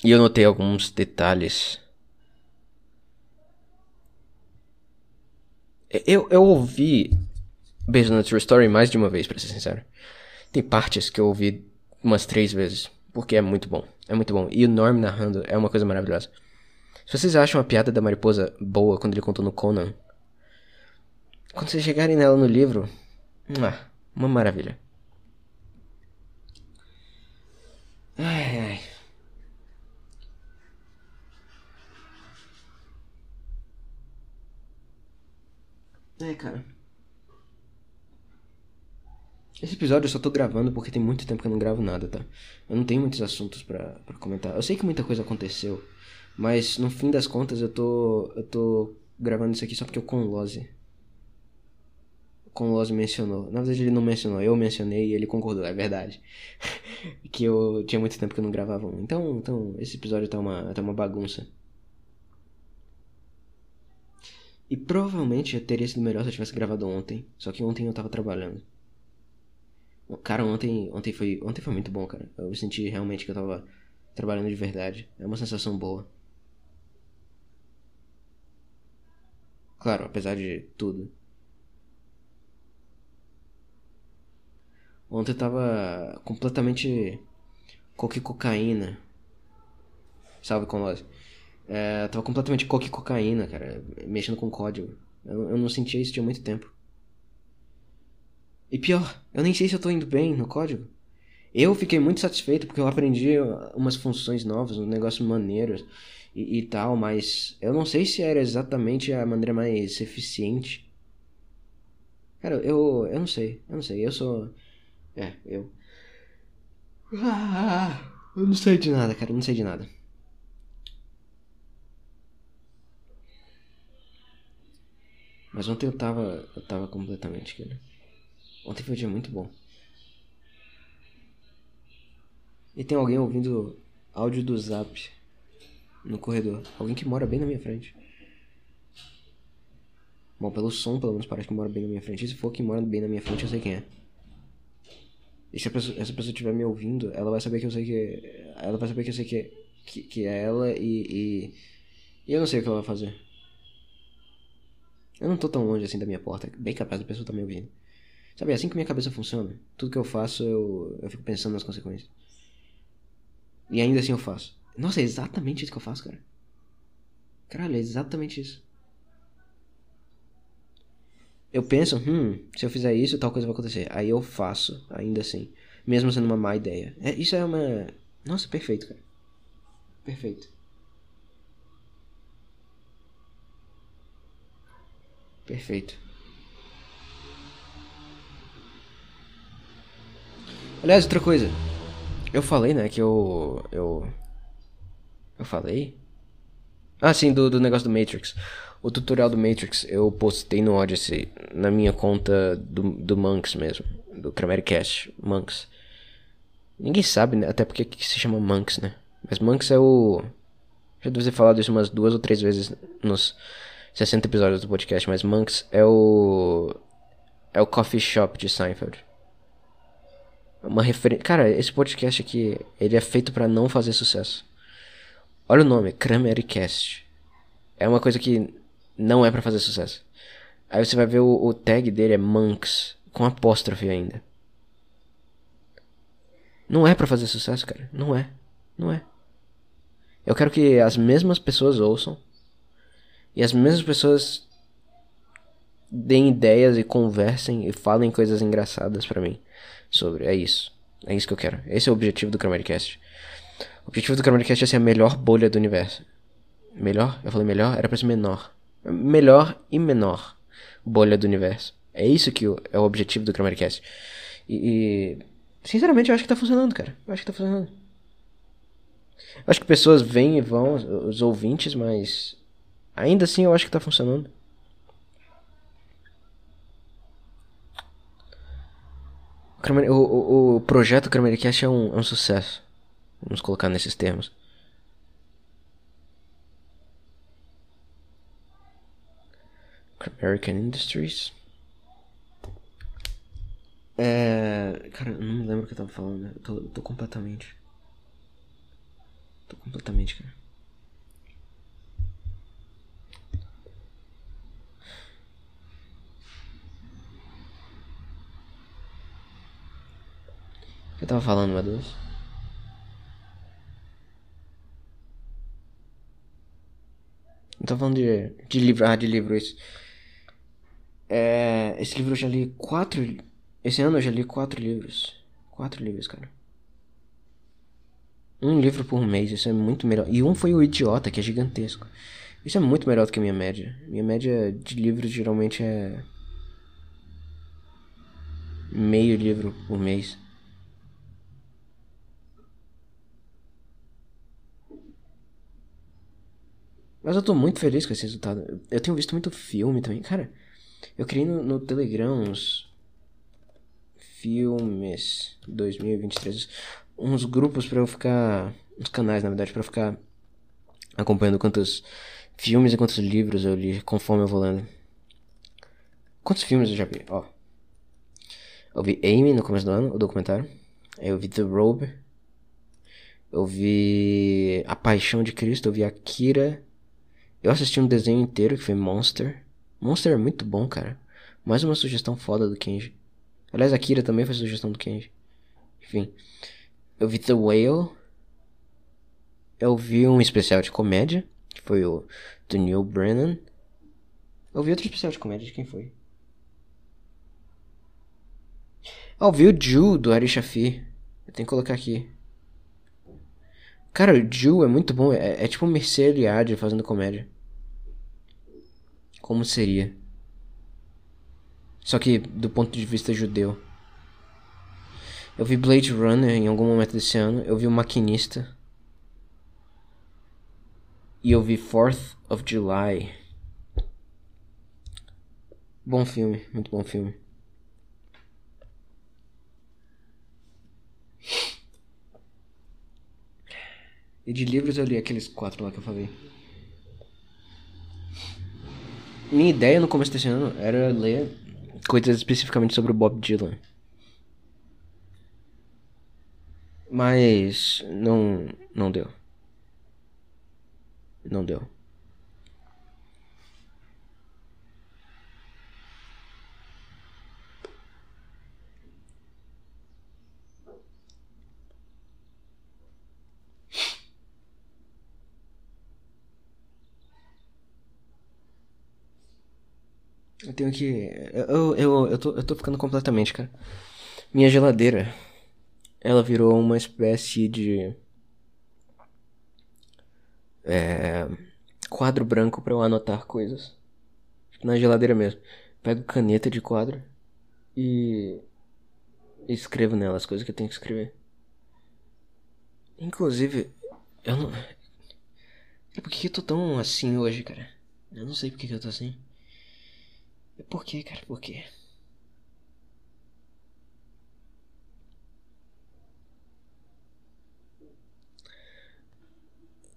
E eu notei alguns detalhes. Eu, eu ouvi Based on a True Story mais de uma vez, pra ser sincero. Tem partes que eu ouvi umas três vezes. Porque é muito bom. É muito bom. E o Norm narrando é uma coisa maravilhosa. Se vocês acham a piada da mariposa boa quando ele contou no Conan, quando vocês chegarem nela no livro, uma maravilha. Ai, ai. É, cara. Esse episódio eu só tô gravando porque tem muito tempo que eu não gravo nada, tá? Eu não tenho muitos assuntos para comentar. Eu sei que muita coisa aconteceu, mas no fim das contas eu tô eu tô gravando isso aqui só porque o Conlose o Conlose mencionou. Na verdade ele não mencionou, eu mencionei e ele concordou, é verdade. que eu tinha muito tempo que eu não gravava um. Então, então esse episódio tá uma tá uma bagunça. E provavelmente teria sido melhor se eu tivesse gravado ontem, só que ontem eu tava trabalhando. Cara, ontem, ontem, foi, ontem foi muito bom, cara. Eu senti realmente que eu tava trabalhando de verdade. É uma sensação boa. Claro, apesar de tudo. Ontem eu tava completamente coque cocaína. Salve com nós. É, tava completamente coque cocaína, cara. Mexendo com código. Eu, eu não sentia isso tinha muito tempo. E pior, eu nem sei se eu tô indo bem no código. Eu fiquei muito satisfeito porque eu aprendi umas funções novas, uns negócios maneiros e, e tal, mas eu não sei se era exatamente a maneira mais eficiente. Cara, eu, eu não sei, eu não sei, eu sou. É, eu. Ah, eu não sei de nada, cara, eu não sei de nada. Mas ontem eu tava. Eu tava completamente, cara. Ontem foi um dia muito bom. E tem alguém ouvindo áudio do zap no corredor. Alguém que mora bem na minha frente. Bom, pelo som, pelo menos parece que mora bem na minha frente. E se for que mora bem na minha frente, eu sei quem é. E se pessoa, essa pessoa estiver me ouvindo, ela vai saber que eu sei que. Ela vai saber que eu sei que, que, que é ela e, e. E eu não sei o que ela vai fazer. Eu não tô tão longe assim da minha porta. Bem capaz da pessoa tá me ouvindo. Sabe, é assim que minha cabeça funciona. Tudo que eu faço, eu, eu fico pensando nas consequências. E ainda assim eu faço. Nossa, é exatamente isso que eu faço, cara. Caralho, é exatamente isso. Eu penso, hum, se eu fizer isso, tal coisa vai acontecer. Aí eu faço, ainda assim. Mesmo sendo uma má ideia. É, isso é uma. Nossa, perfeito, cara. Perfeito. Perfeito. Aliás, outra coisa. Eu falei, né, que eu. Eu. Eu falei? Ah, sim, do, do negócio do Matrix. O tutorial do Matrix eu postei no Odyssey, na minha conta do, do Monks mesmo, do Cramericast, Monks. Ninguém sabe, né? Até porque que se chama Monks, né? Mas Monks é o. Já devo ter falado isso umas duas ou três vezes nos 60 episódios do podcast, mas Monks é o. É o coffee shop de Seinfeld uma referência. Cara, esse podcast aqui, ele é feito para não fazer sucesso. Olha o nome, Cast. É uma coisa que não é para fazer sucesso. Aí você vai ver o, o, tag dele é Monks, com apóstrofe ainda. Não é para fazer sucesso, cara. Não é. Não é. Eu quero que as mesmas pessoas ouçam. E as mesmas pessoas deem ideias e conversem e falem coisas engraçadas para mim sobre. É isso. É isso que eu quero. Esse é o objetivo do Cramercast. O objetivo do Cramercast é ser a melhor bolha do universo. Melhor? Eu falei melhor? Era pra ser menor. Melhor e menor bolha do universo. É isso que é o objetivo do Cramercast. E, e, Sinceramente, eu acho que tá funcionando, cara. Eu acho que tá funcionando. Eu acho que pessoas vêm e vão, os ouvintes, mas. Ainda assim eu acho que tá funcionando. O, o, o projeto Cramericast é um, é um sucesso. Vamos colocar nesses termos. American Industries. É. Cara, eu não me lembro o que eu tava falando. Eu tô, eu tô completamente. Tô completamente, cara. eu tava falando, meu Deus? Eu tava falando de, de livro. Ah, de livro, isso. É, esse livro eu já li quatro. Esse ano eu já li quatro livros. Quatro livros, cara. Um livro por mês, isso é muito melhor. E um foi o Idiota, que é gigantesco. Isso é muito melhor do que a minha média. Minha média de livros geralmente é. Meio livro por mês. Mas eu tô muito feliz com esse resultado. Eu tenho visto muito filme também. Cara, eu criei no, no Telegram uns filmes 2023. Uns grupos para eu ficar. Uns canais, na verdade, para eu ficar acompanhando quantos filmes e quantos livros eu li conforme eu vou lendo. Quantos filmes eu já vi? Ó. Eu vi Amy no começo do ano, o documentário. Aí eu vi The Robe. Eu vi A Paixão de Cristo. Eu vi Akira. Eu assisti um desenho inteiro que foi Monster. Monster é muito bom, cara. Mais uma sugestão foda do Kenji. Aliás, Akira também foi sugestão do Kenji. Enfim. Eu vi The Whale. Eu vi um especial de comédia. Que foi o do Neil Brennan. Eu vi outro especial de comédia de quem foi? Ah, eu vi o Ju do Ari Shafi. Eu tenho que colocar aqui. Cara, o Jill é muito bom. É, é tipo o Mercê Eliade fazendo comédia. Como seria? Só que do ponto de vista judeu. Eu vi Blade Runner em algum momento desse ano. Eu vi O Maquinista. E eu vi 4th of July. Bom filme, muito bom filme. E de livros eu li aqueles quatro lá que eu falei. Minha ideia no começo desse ano era ler coisas especificamente sobre o Bob Dylan. Mas não não deu. Não deu. Eu tenho que. Eu, eu, eu, tô, eu tô ficando completamente, cara. Minha geladeira. Ela virou uma espécie de. É. Quadro branco para eu anotar coisas. Na geladeira mesmo. Pego caneta de quadro e. Escrevo nela as coisas que eu tenho que escrever. Inclusive, eu não. Por que eu tô tão assim hoje, cara? Eu não sei por que eu tô assim. Por que, cara? Por quê?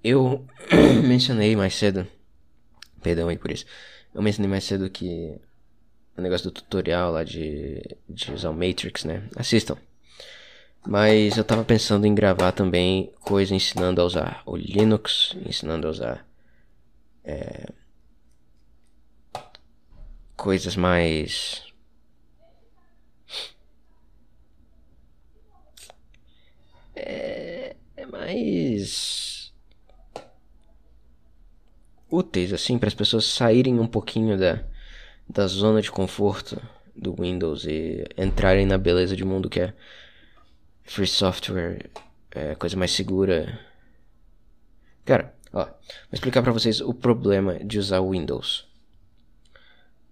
Eu mencionei mais cedo. Perdão aí por isso. Eu mencionei mais cedo que o negócio do tutorial lá de, de usar o Matrix, né? Assistam. Mas eu tava pensando em gravar também coisa ensinando a usar o Linux, ensinando a usar é, coisas mais. É, é mais. úteis, assim, para as pessoas saírem um pouquinho da, da zona de conforto do Windows e entrarem na beleza de mundo que é free software, é, coisa mais segura. Cara, ó, vou explicar para vocês o problema de usar o Windows.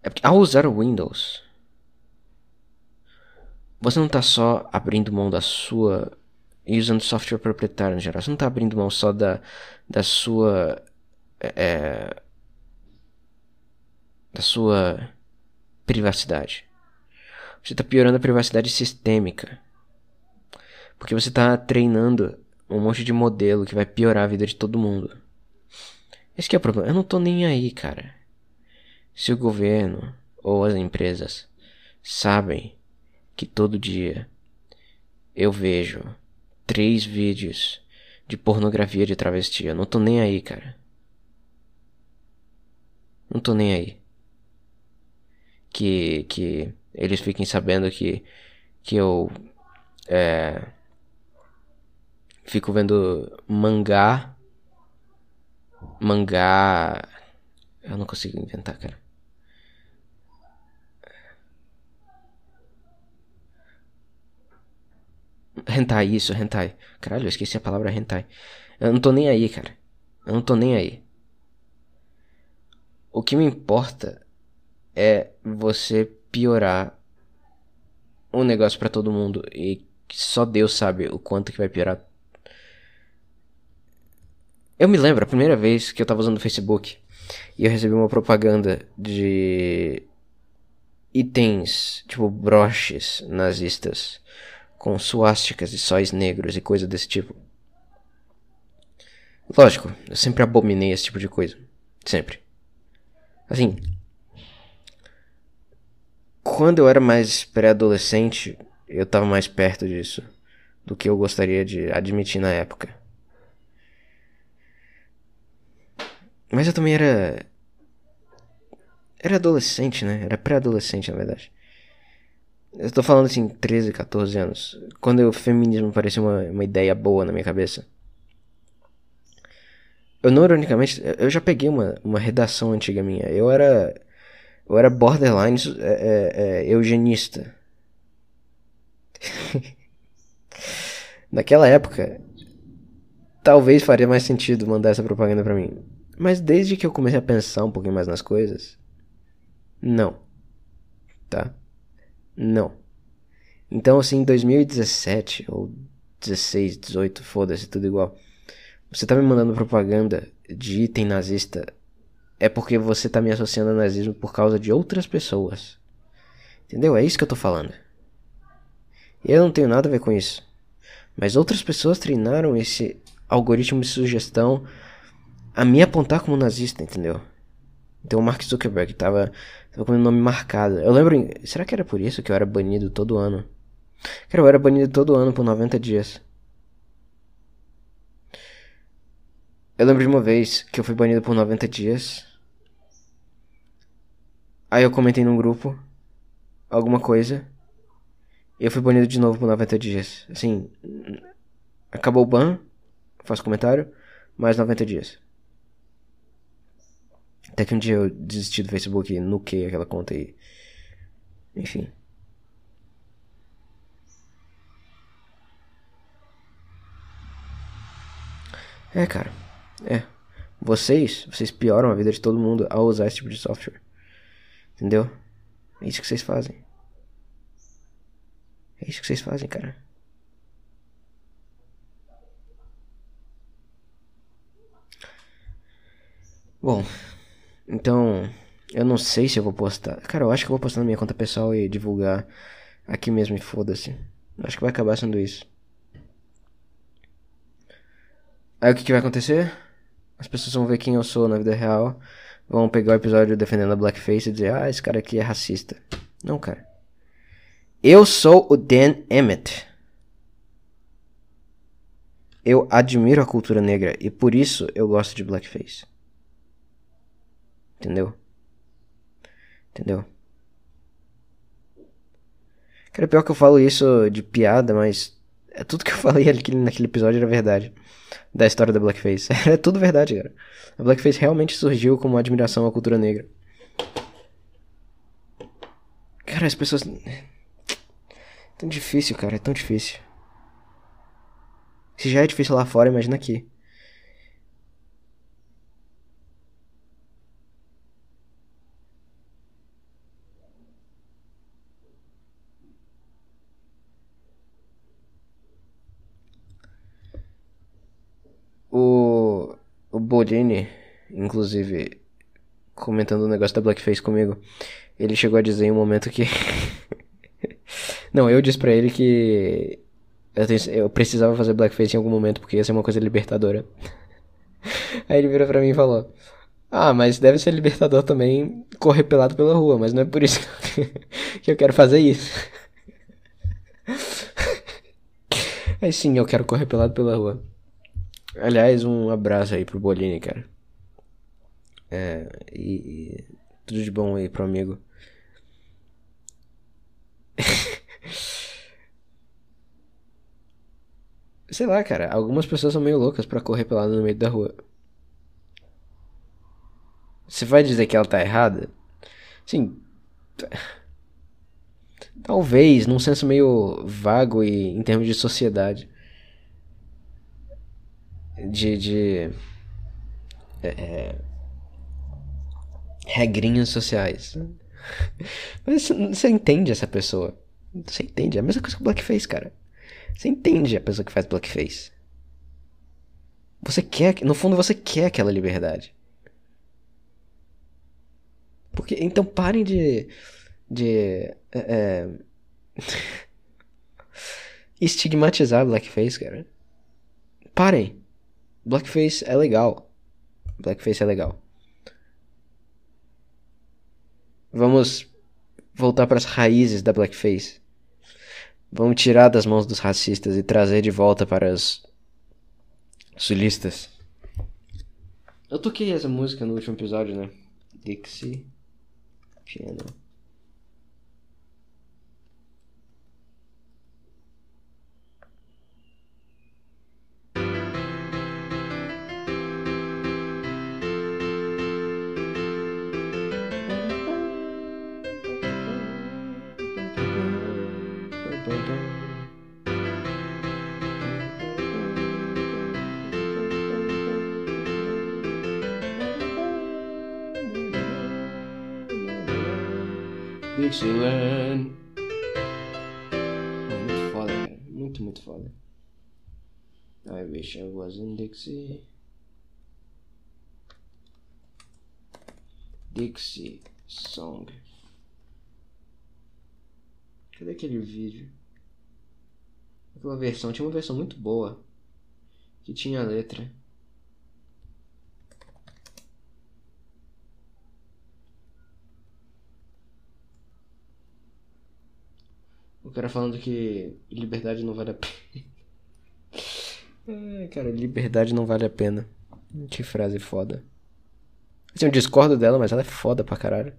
É porque ao usar o Windows, você não está só abrindo mão da sua. e usando software proprietário em geral. Você não está abrindo mão só da, da sua. É, da sua privacidade. Você está piorando a privacidade sistêmica. Porque você está treinando um monte de modelo que vai piorar a vida de todo mundo. Esse é o problema. Eu não tô nem aí, cara. Se o governo ou as empresas sabem que todo dia eu vejo três vídeos de pornografia de travesti, eu não tô nem aí, cara. Não tô nem aí. Que, que eles fiquem sabendo que, que eu é, fico vendo mangá. Mangá. Eu não consigo inventar, cara. Hentai, isso, hentai. Caralho, eu esqueci a palavra hentai. Eu não tô nem aí, cara. Eu não tô nem aí. O que me importa é você piorar um negócio para todo mundo e só Deus sabe o quanto que vai piorar. Eu me lembro a primeira vez que eu tava usando o Facebook e eu recebi uma propaganda de itens, tipo broches nazistas com suásticas e sóis negros e coisa desse tipo. Lógico, eu sempre abominei esse tipo de coisa. Sempre. Assim. Quando eu era mais pré-adolescente, eu tava mais perto disso do que eu gostaria de admitir na época. Mas eu também era. Era adolescente, né? Era pré-adolescente, na verdade. Eu tô falando assim, 13, 14 anos. Quando o feminismo parecia uma, uma ideia boa na minha cabeça. Eu, não ironicamente, eu já peguei uma, uma redação antiga minha. Eu era. Eu era borderline é, é, é, eugenista. Naquela época, talvez faria mais sentido mandar essa propaganda pra mim. Mas desde que eu comecei a pensar um pouquinho mais nas coisas, não. Tá? Não. Então, assim, em 2017 ou 16, 18, foda-se, tudo igual. Você tá me mandando propaganda de item nazista é porque você tá me associando ao nazismo por causa de outras pessoas. Entendeu? É isso que eu tô falando. Eu não tenho nada a ver com isso. Mas outras pessoas treinaram esse algoritmo de sugestão a me apontar como nazista, entendeu? Então o Mark Zuckerberg tava, tava com o nome marcado. Eu lembro. Será que era por isso que eu era banido todo ano? Cara, eu era banido todo ano por 90 dias. Eu lembro de uma vez que eu fui banido por 90 dias. Aí eu comentei num grupo alguma coisa. E eu fui banido de novo por 90 dias. Assim, acabou o ban, faço comentário, mais 90 dias. Até que um dia eu desisti do Facebook e nuquei aquela conta e. Enfim. É, cara. É. Vocês, vocês pioram a vida de todo mundo ao usar esse tipo de software. Entendeu? É isso que vocês fazem. É isso que vocês fazem, cara. Bom, então eu não sei se eu vou postar. Cara, eu acho que eu vou postar na minha conta pessoal e divulgar aqui mesmo e foda-se. Acho que vai acabar sendo isso. Aí o que, que vai acontecer? As pessoas vão ver quem eu sou na vida real. Vão pegar o episódio defendendo a blackface e dizer: Ah, esse cara aqui é racista. Não, cara. Eu sou o Dan Emmett. Eu admiro a cultura negra e por isso eu gosto de blackface. Entendeu? Entendeu? Cara, pior que eu falo isso de piada, mas é tudo que eu falei naquele episódio era verdade da história da blackface. É tudo verdade, cara. A blackface realmente surgiu como admiração à cultura negra. Cara, as pessoas. É tão difícil, cara, é tão difícil. Se já é difícil lá fora, imagina aqui. Inclusive, comentando o negócio da Blackface comigo, ele chegou a dizer em um momento que. Não, eu disse pra ele que. Eu, tenho... eu, precisava fazer Blackface em algum momento porque ia ser uma coisa libertadora. Aí ele virou pra mim e falou: Ah, mas deve ser libertador também correr pelado pela rua, mas não é por isso que eu quero fazer isso. Aí sim, eu quero correr pelado pela rua. Aliás, um abraço aí pro Bolini, cara. É, e, e tudo de bom aí pro amigo. Sei lá, cara, algumas pessoas são meio loucas para correr pelado no meio da rua. Você vai dizer que ela tá errada? Sim. Talvez, num senso meio vago e em termos de sociedade de, de é, é, regrinhas sociais. Mas você entende essa pessoa. Você entende. É a mesma coisa que o blackface, cara. Você entende a pessoa que faz blackface. Você quer, no fundo você quer aquela liberdade. Porque então parem de de é, é estigmatizar blackface, cara. Parem. Blackface é legal. Blackface é legal. Vamos voltar para as raízes da blackface. Vamos tirar das mãos dos racistas e trazer de volta para os sulistas. Eu toquei essa música no último episódio, né? Dixie Piano. Oh, muito foda, cara. Muito, muito foda. I wish I was in Dixie. Dixie Song. Cadê aquele vídeo? Aquela versão, tinha uma versão muito boa. Que tinha a letra. Cara falando que liberdade não vale a pena. Cara, liberdade não vale a pena. Que frase foda. Assim, eu discordo dela, mas ela é foda pra caralho.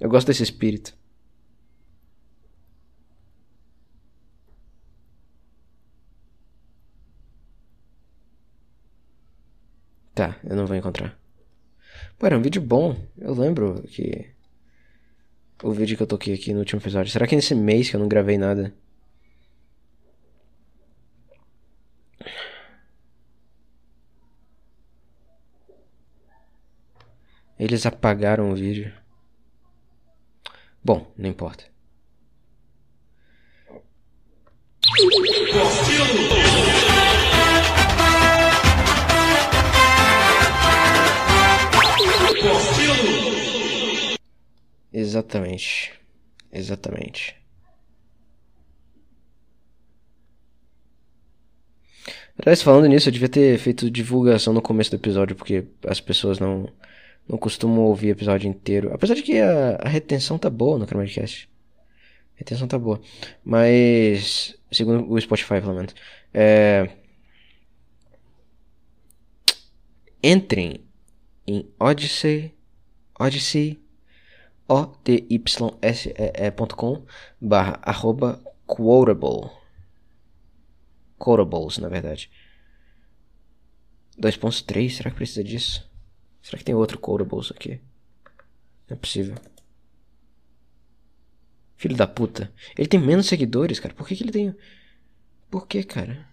Eu gosto desse espírito. Tá, eu não vou encontrar. Pô, era um vídeo bom. Eu lembro que. O vídeo que eu toquei aqui no último episódio. Será que nesse mês que eu não gravei nada? Eles apagaram o vídeo. Bom, não importa. Exatamente. Exatamente. Aliás, falando nisso, eu devia ter feito divulgação no começo do episódio, porque as pessoas não, não costumam ouvir o episódio inteiro. Apesar de que a, a retenção tá boa no Chromecast. A retenção tá boa. Mas, segundo o Spotify, pelo menos. É... Entrem em Odyssey, Odyssey, o d y s e ecom barra arroba quotable. Quotables, na verdade. 2.3, será que precisa disso? Será que tem outro quotables aqui? Não é possível. Filho da puta. Ele tem menos seguidores, cara. Por que, que ele tem. Por que, cara?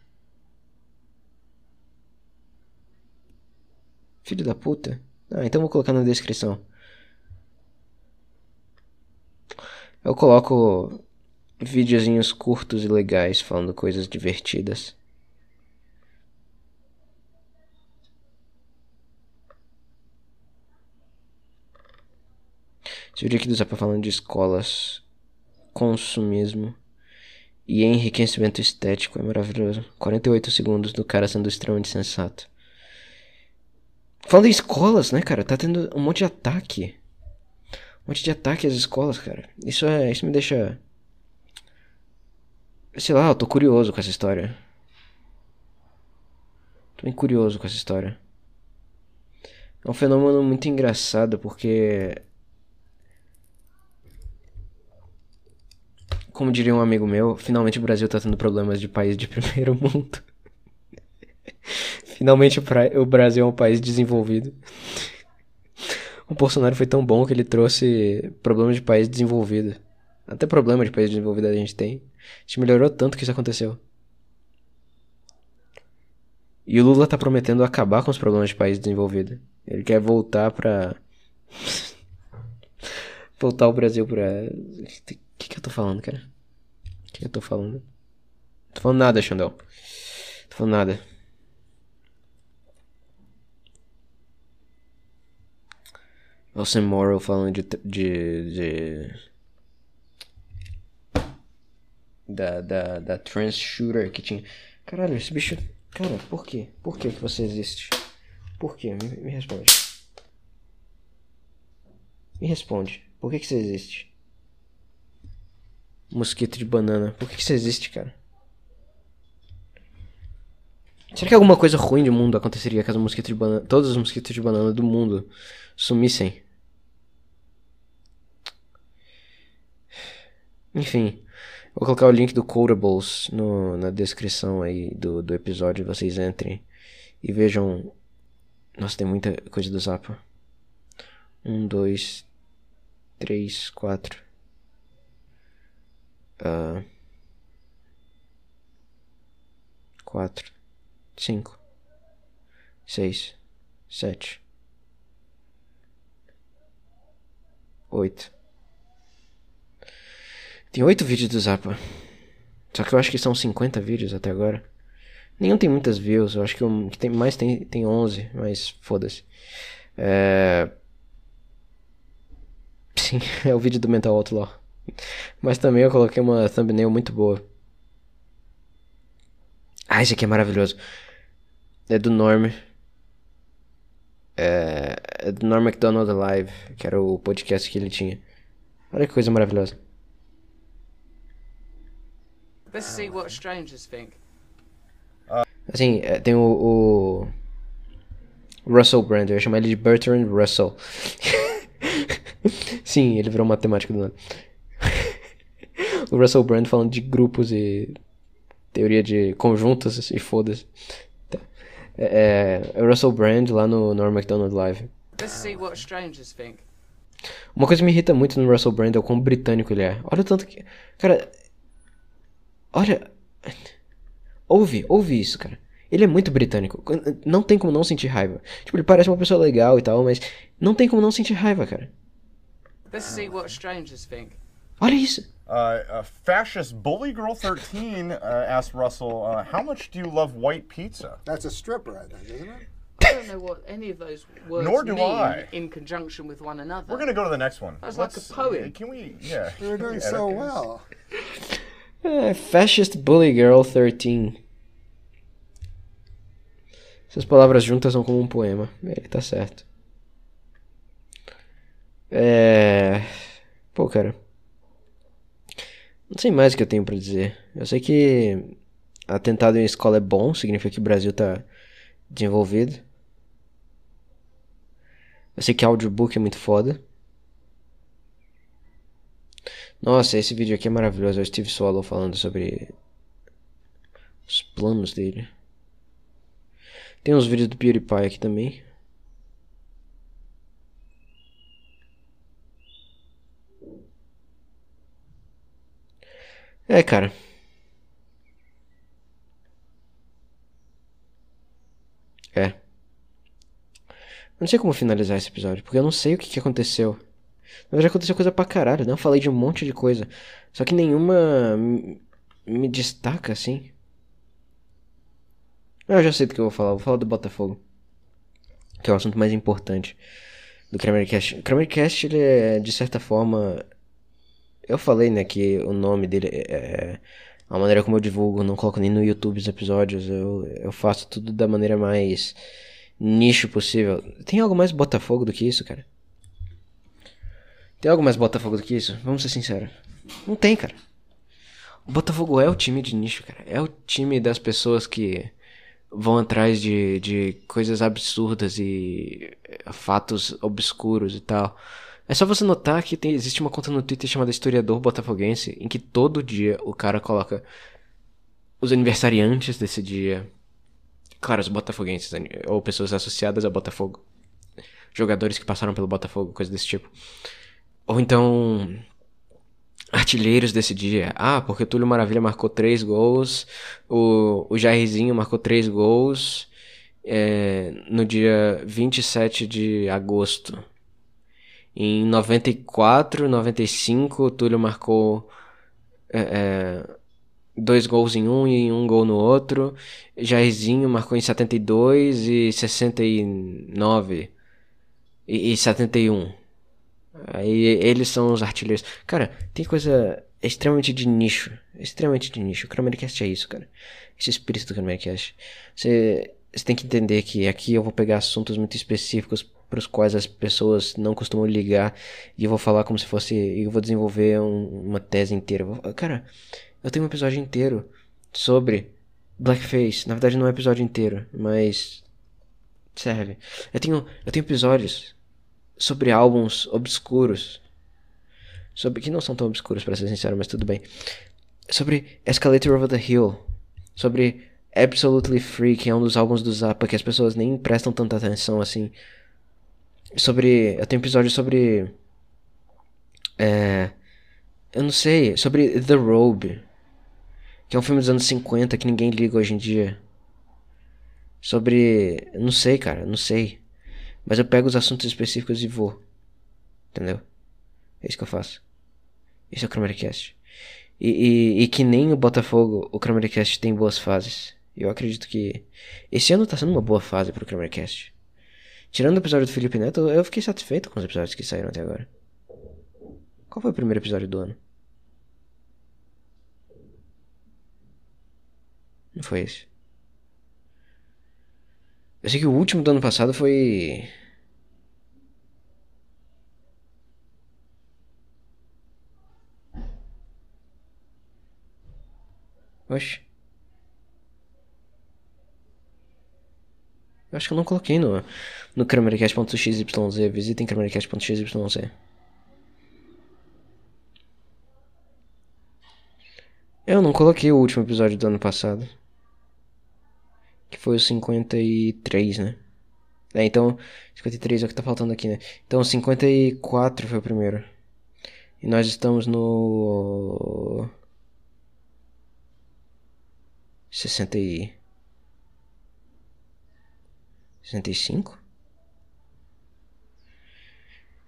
Filho da puta. Ah, então vou colocar na descrição. Eu coloco videozinhos curtos e legais falando coisas divertidas. Esse vídeo aqui do Zapa falando de escolas, consumismo e enriquecimento estético é maravilhoso. 48 segundos do cara sendo extremamente sensato. Falando em escolas, né, cara? Tá tendo um monte de ataque. Um monte de ataque às escolas, cara. Isso é. Isso me deixa. Sei lá, eu tô curioso com essa história. Tô bem curioso com essa história. É um fenômeno muito engraçado porque. Como diria um amigo meu, finalmente o Brasil tá tendo problemas de país de primeiro mundo. finalmente o Brasil é um país desenvolvido. O Bolsonaro foi tão bom que ele trouxe problemas de país desenvolvido. Até problema de país desenvolvido a gente tem. A gente melhorou tanto que isso aconteceu. E o Lula tá prometendo acabar com os problemas de país desenvolvido. Ele quer voltar pra. voltar o Brasil pra. O que, que eu tô falando, cara? O que eu tô falando? Não tô falando nada, Xandão. Tô falando nada. Wilson Morrow falando de, de, de da, da, da trans shooter que tinha. Caralho, esse bicho. Cara, por quê? Por que, que você existe? Por quê? Me, me responde. Me responde. Por que, que você existe? Mosquito de banana. Por que, que você existe, cara? Será que alguma coisa ruim do mundo aconteceria caso mosquito de banana, todos os mosquitos de banana do mundo sumissem? Enfim, vou colocar o link do Codables no, na descrição aí do, do episódio. Vocês entrem e vejam. Nossa, tem muita coisa do Zapa. Um, dois, três, quatro. Uh, quatro cinco, seis, sete, Oito. Tem oito vídeos do Zappa. Só que eu acho que são 50 vídeos até agora. Nenhum tem muitas views, eu acho que o que tem mais tem, tem 11, mas foda-se. É... Sim, é o vídeo do Mental Outlaw. Mas também eu coloquei uma thumbnail muito boa. Ah, esse aqui é maravilhoso. É do Norm. É, é do Norm MacDonald Live, que era o podcast que ele tinha. Olha que coisa maravilhosa. Let's see what strangers think. Assim, é, tem o, o Russell Brand, eu ia chamar ele de Bertrand Russell. Sim, ele virou matemático do nada. o Russell Brand falando de grupos e teoria de conjuntos e foda-se. Tá. É, é o Russell Brand lá no Norm MacDonald Live. Let's see what strangers think. Uma coisa que me irrita muito no Russell Brand é o quão britânico ele é. Olha o tanto que. Cara. Olha. Ouve, ouve isso, cara. Ele é muito britânico. Não tem como não sentir raiva. Tipo, ele parece uma pessoa legal e tal, mas não tem como não sentir raiva, cara. Let's see what strangers think. Olha isso. Uh, uh, fascist bully girl 13 uh, asked Russell, uh, "How much do you love white pizza?" That's a stripper, I think, isn't it? I don't know what any of those words Nor do mean I. in conjunction with one another. We're gonna go to the next one. That's like a poem. Can we? Yeah. You're doing so well. É, Fascist Bully Girl 13. Essas palavras juntas são como um poema. Ele tá certo. É. Pô, cara. Não sei mais o que eu tenho pra dizer. Eu sei que atentado em escola é bom, significa que o Brasil tá desenvolvido. Eu sei que audiobook é muito foda. Nossa, esse vídeo aqui é maravilhoso. É o Steve Swallow falando sobre os planos dele. Tem uns vídeos do PewDiePie aqui também. É, cara. É. Eu não sei como finalizar esse episódio, porque eu não sei o que, que aconteceu. Na verdade, aconteceu coisa pra caralho, né? Eu falei de um monte de coisa. Só que nenhuma me- destaca, assim. Ah, Eu já sei do que eu vou falar. Vou falar do Botafogo. Que é o assunto mais importante do Kramercast. O Kramercast, ele é, de certa forma... Eu falei, né, que o nome dele é... A maneira como eu divulgo, não coloco nem no YouTube os episódios. Eu, eu faço tudo da maneira mais nicho possível. Tem algo mais Botafogo do que isso, cara? Tem algo mais Botafogo do que isso? Vamos ser sinceros. Não tem, cara. O Botafogo é o time de nicho, cara. É o time das pessoas que vão atrás de, de coisas absurdas e eh, fatos obscuros e tal. É só você notar que tem, existe uma conta no Twitter chamada Historiador Botafoguense, em que todo dia o cara coloca os aniversariantes desse dia. Claro, os botafoguenses, ou pessoas associadas ao Botafogo. Jogadores que passaram pelo Botafogo, coisa desse tipo. Ou então. Artilheiros desse dia. Ah, porque Túlio Maravilha marcou três gols. O, o Jairzinho marcou três gols. é, no dia 27 de agosto. Em 94, 95, o Túlio marcou. é, é, dois gols em um e um gol no outro. Jairzinho marcou em 72 e 69 e, e 71. Aí eles são os artilheiros. Cara, tem coisa extremamente de nicho. Extremamente de nicho. O Kramercast é isso, cara. Esse espírito do Kramercast. Você, você tem que entender que aqui eu vou pegar assuntos muito específicos para os quais as pessoas não costumam ligar e eu vou falar como se fosse. e eu vou desenvolver um- uma tese inteira. Cara, eu tenho um episódio inteiro sobre Blackface. Na verdade, não é um episódio inteiro, mas. Serve. Eu tenho, eu tenho episódios sobre álbuns obscuros. Sobre que não são tão obscuros, pra ser sincero, mas tudo bem. Sobre Escalator Over the Hill. Sobre Absolutely Free, que é um dos álbuns do Zappa que as pessoas nem prestam tanta atenção assim. Sobre. Eu tenho episódio sobre. É. Eu não sei. Sobre The Robe. Que é um filme dos anos 50 que ninguém liga hoje em dia. Sobre. Não sei, cara. Não sei. Mas eu pego os assuntos específicos e vou. Entendeu? É isso que eu faço. Esse é o Cramercast. E, e, e que nem o Botafogo, o Cramercast tem boas fases. Eu acredito que esse ano tá sendo uma boa fase pro Cramercast. Tirando o episódio do Felipe Neto, eu fiquei satisfeito com os episódios que saíram até agora. Qual foi o primeiro episódio do ano? Não foi esse. Eu sei que o último do ano passado foi. Oxe. Eu acho que eu não coloquei no, no Kramercast.xyz. Visitem Kramercast.xyz. Eu não coloquei o último episódio do ano passado. Que foi o 53, né? É, então, 53 é o que tá faltando aqui, né? Então, 54 foi o primeiro. E nós estamos no. 60 e... 65?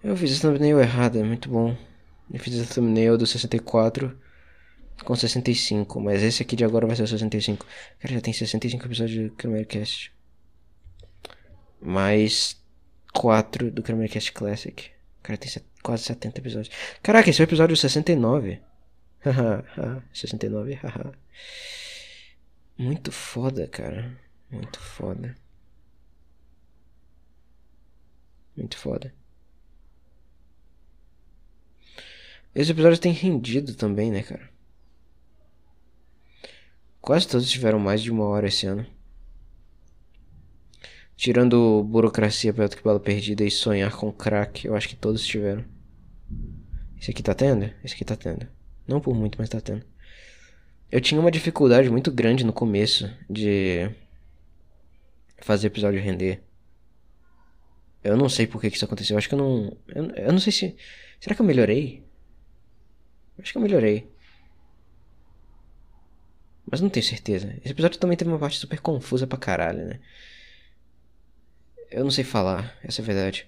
Eu fiz a thumbnail errada, é muito bom. Eu fiz a thumbnail do 64 com 65, mas esse aqui de agora vai ser o 65. Cara, já tem 65 episódios do Cast. Mais 4 do Cast Classic. Cara, tem quase 70 episódios. Caraca, esse é o episódio 69. Haha, 69, haha. Muito foda, cara. Muito foda. Muito foda. Esse episódio tem rendido também, né, cara? Quase todos tiveram mais de uma hora esse ano. Tirando Burocracia Perto que Bala Perdida e Sonhar com Crack, eu acho que todos tiveram. Esse aqui tá tendo? Esse aqui tá tendo. Não por muito, mas tá tendo. Eu tinha uma dificuldade muito grande no começo de fazer episódio render. Eu não sei por que, que isso aconteceu. Eu acho que eu não. Eu, eu não sei se. Será que eu melhorei? Eu acho que eu melhorei. Mas não tenho certeza. Esse episódio também teve uma parte super confusa pra caralho, né? Eu não sei falar, essa é a verdade.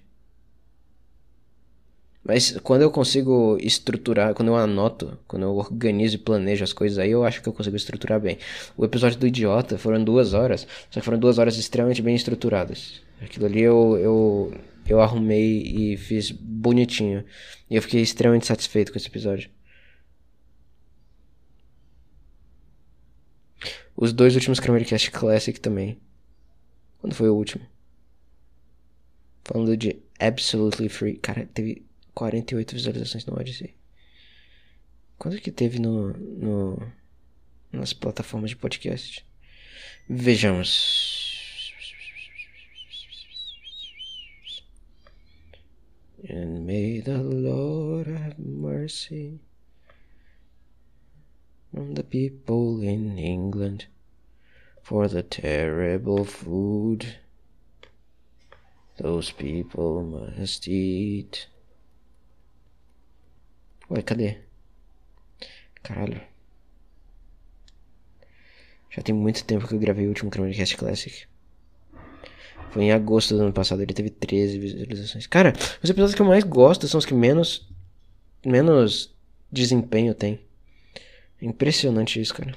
Mas quando eu consigo estruturar, quando eu anoto, quando eu organizo e planejo as coisas aí, eu acho que eu consigo estruturar bem. O episódio do Idiota foram duas horas, só que foram duas horas extremamente bem estruturadas. Aquilo ali eu, eu, eu arrumei e fiz bonitinho. E eu fiquei extremamente satisfeito com esse episódio. Os dois últimos Cramercast Classic também. Quando foi o último? Falando de Absolutely Free. Cara, teve 48 visualizações no Odyssey. Quanto que teve no, no nas plataformas de podcast? Vejamos. And may the Lord have mercy the people in England for the terrible food those people must eat. Ué, cadê? Caralho. Já tem muito tempo que eu gravei o último Chromecast Classic. Foi em agosto do ano passado, ele teve 13 visualizações. Cara, os episódios que eu mais gosto são os que menos. menos desempenho tem. Impressionante isso, cara.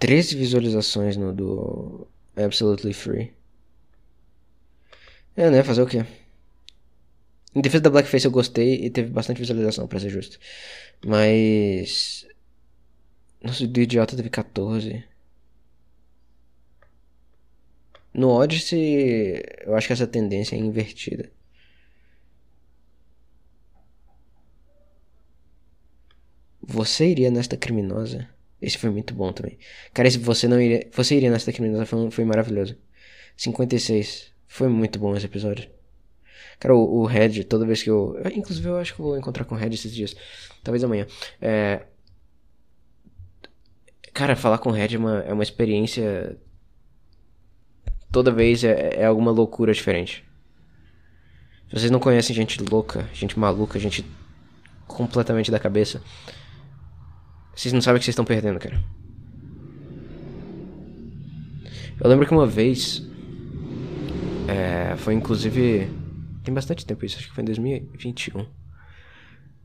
13 visualizações no do Absolutely Free. É, né? Fazer o quê? Em defesa da Blackface eu gostei e teve bastante visualização, pra ser justo. Mas. Nossa, do Idiota teve 14. No Odyssey, eu acho que essa tendência é invertida. Você iria nesta criminosa? Esse foi muito bom também. Cara, esse você não iria. Você iria nesta criminosa foi, foi maravilhoso. 56. Foi muito bom esse episódio. Cara, o, o Red, toda vez que eu. Inclusive, eu acho que eu vou encontrar com o Red esses dias. Talvez amanhã. É. Cara, falar com o Red é uma, é uma experiência. Toda vez é, é alguma loucura diferente. Se vocês não conhecem gente louca, gente maluca, gente completamente da cabeça. Vocês não sabem o que vocês estão perdendo, cara. Eu lembro que uma vez. É, foi inclusive Tem bastante tempo isso, acho que foi em 2021.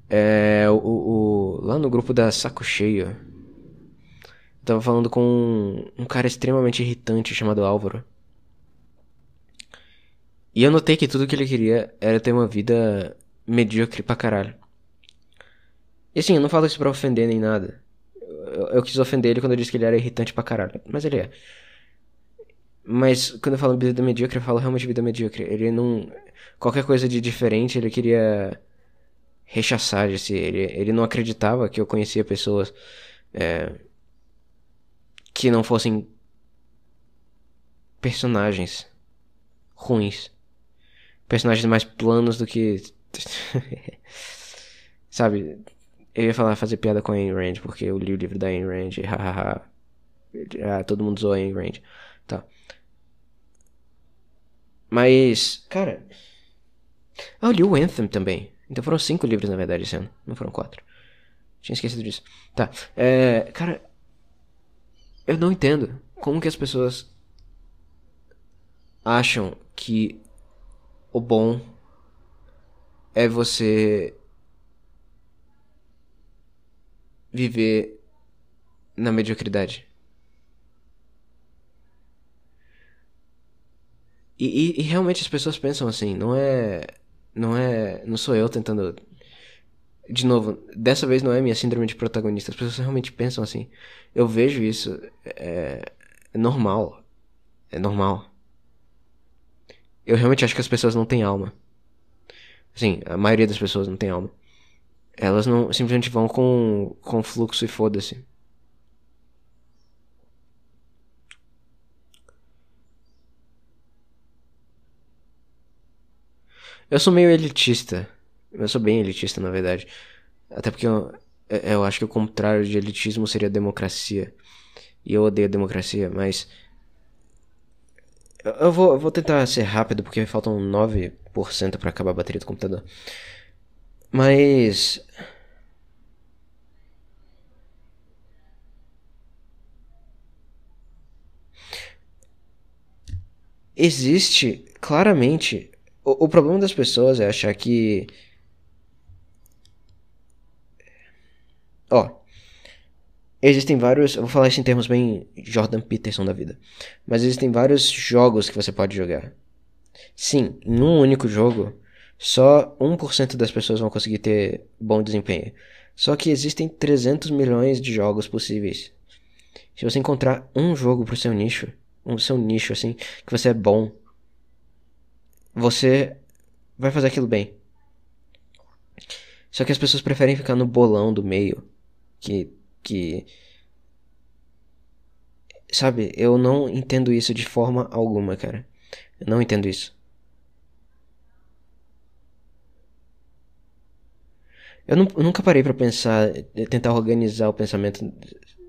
É, o, o, lá no grupo da Saco Cheio, eu tava falando com um, um cara extremamente irritante chamado Álvaro. E eu notei que tudo que ele queria era ter uma vida medíocre pra caralho. E assim, eu não falo isso pra ofender nem nada. Eu, eu quis ofender ele quando eu disse que ele era irritante pra caralho. Mas ele é. Mas quando eu falo vida medíocre, eu falo realmente vida medíocre. Ele não. Qualquer coisa de diferente, ele queria rechaçar si. Ele, ele não acreditava que eu conhecia pessoas é, que não fossem personagens ruins. Personagens mais planos do que. Sabe? Eu ia falar fazer piada com a Ayn Rand, porque eu li o livro da Ayn Rand, hahaha. ah, todo mundo zoa a Ayn Rand. Tá. Mas, cara. Ah, eu li o Anthem também. Então foram cinco livros, na verdade, esse ano. Não foram quatro. Tinha esquecido disso. Tá. É, cara. Eu não entendo como que as pessoas acham que o bom é você viver na mediocridade. E, e, e, realmente as pessoas pensam assim, não é. Não é. Não sou eu tentando. De novo, dessa vez não é minha síndrome de protagonista. As pessoas realmente pensam assim. Eu vejo isso. É, é normal. É normal. Eu realmente acho que as pessoas não têm alma. Assim, a maioria das pessoas não tem alma. Elas não simplesmente vão com, com fluxo e foda-se. Eu sou meio elitista. Eu sou bem elitista, na verdade. Até porque eu, eu acho que o contrário de elitismo seria democracia. E eu odeio democracia, mas. Eu vou, eu vou tentar ser rápido porque faltam 9% para acabar a bateria do computador. Mas. Existe claramente o, o problema das pessoas é achar que. Ó. Existem vários. Eu vou falar isso em termos bem Jordan Peterson da vida. Mas existem vários jogos que você pode jogar. Sim, num único jogo, só 1% das pessoas vão conseguir ter bom desempenho. Só que existem 300 milhões de jogos possíveis. Se você encontrar um jogo pro seu nicho, um seu nicho assim, que você é bom, você vai fazer aquilo bem. Só que as pessoas preferem ficar no bolão do meio. Que. que. Sabe, eu não entendo isso de forma alguma, cara. Eu não entendo isso. Eu, não, eu nunca parei para pensar, tentar organizar o pensamento,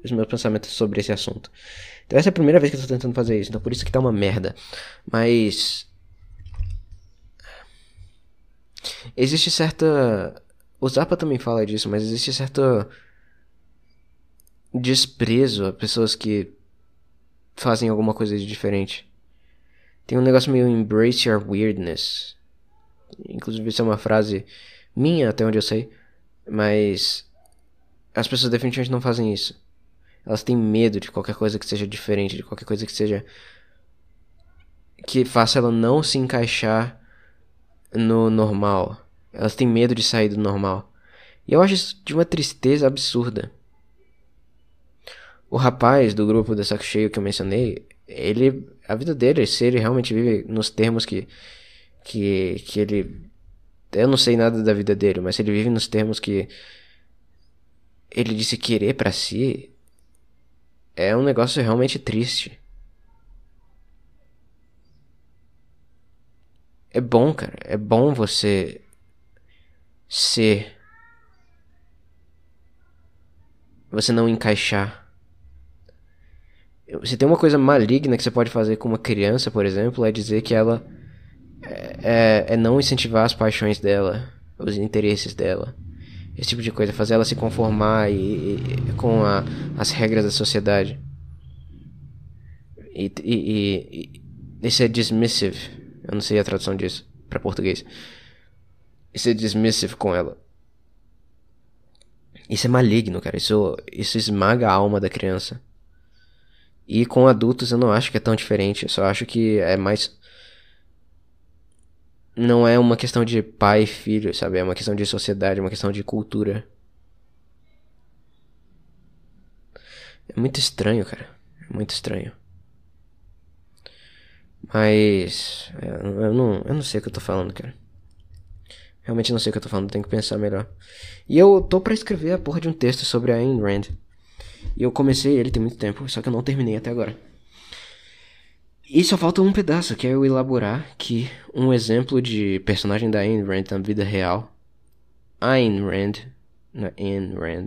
os meus pensamentos sobre esse assunto. Então essa é a primeira vez que eu tô tentando fazer isso, então por isso que tá uma merda. Mas Existe certa. O Zappa também fala disso, mas existe certo desprezo a pessoas que fazem alguma coisa de diferente. Tem um negócio meio embrace your weirdness. Inclusive, isso é uma frase minha, até onde eu sei. Mas as pessoas definitivamente não fazem isso. Elas têm medo de qualquer coisa que seja diferente, de qualquer coisa que seja. que faça ela não se encaixar no normal. Elas têm medo de sair do normal. E eu acho isso de uma tristeza absurda. O rapaz do grupo da Saco Cheio que eu mencionei, ele. A vida dele, se ele realmente vive nos termos que. que, que ele. Eu não sei nada da vida dele, mas se ele vive nos termos que. Ele disse querer para si. É um negócio realmente triste. É bom, cara. É bom você ser. Você não encaixar. Se tem uma coisa maligna que você pode fazer com uma criança, por exemplo, é dizer que ela é, é, é não incentivar as paixões dela, os interesses dela. Esse tipo de coisa, fazer ela se conformar e, e com a, as regras da sociedade. E, e, e, isso é dismissive. Eu não sei a tradução disso. pra português. E ser dismissive com ela. Isso é maligno, cara. Isso, isso esmaga a alma da criança. E com adultos eu não acho que é tão diferente. Eu só acho que é mais. Não é uma questão de pai e filho, sabe? É uma questão de sociedade, é uma questão de cultura. É muito estranho, cara. É muito estranho. Mas. é, Eu não, eu não sei o que eu tô falando, cara. Realmente não sei o que eu tô falando, tenho que pensar melhor. E eu tô pra escrever a porra de um texto sobre a Ayn Rand. E eu comecei ele tem muito tempo, só que eu não terminei até agora. E só falta um pedaço, que é eu elaborar que um exemplo de personagem da Ayn Rand na vida real. Ayn Rand. Não é Ayn Rand.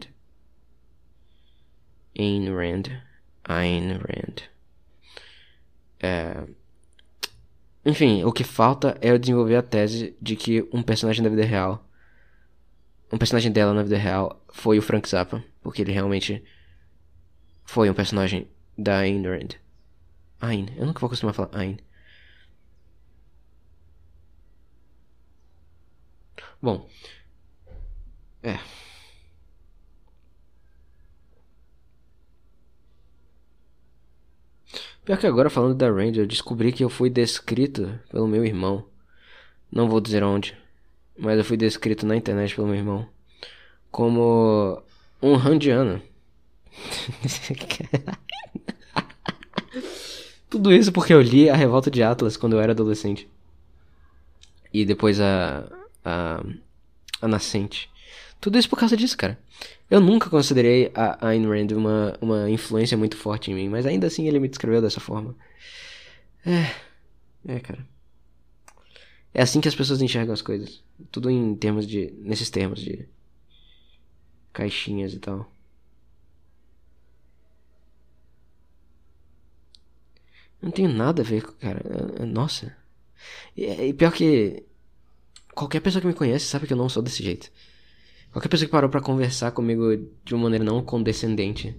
Ayn Rand. Ayn Rand. É... Enfim, o que falta é eu desenvolver a tese de que um personagem da vida real. Um personagem dela na vida real foi o Frank Zappa. Porque ele realmente foi um personagem da Ayn Rand. Ayn. Eu nunca vou acostumar a falar Ayn. Bom. É. Pior que agora falando da Rand, eu descobri que eu fui descrito pelo meu irmão. Não vou dizer onde, mas eu fui descrito na internet pelo meu irmão como um randiano. Tudo isso porque eu li A Revolta de Atlas quando eu era adolescente. E depois a. A. A Nascente. Tudo isso por causa disso, cara. Eu nunca considerei a Ayn Rand uma, uma influência muito forte em mim, mas ainda assim ele me descreveu dessa forma. É. É, cara. É assim que as pessoas enxergam as coisas. Tudo em termos de. nesses termos de. caixinhas e tal. Não tem nada a ver com. Cara, é- é- nossa. E, e pior que. Qualquer pessoa que me conhece sabe que eu não sou desse jeito. Qualquer pessoa que parou pra conversar comigo de uma maneira não condescendente.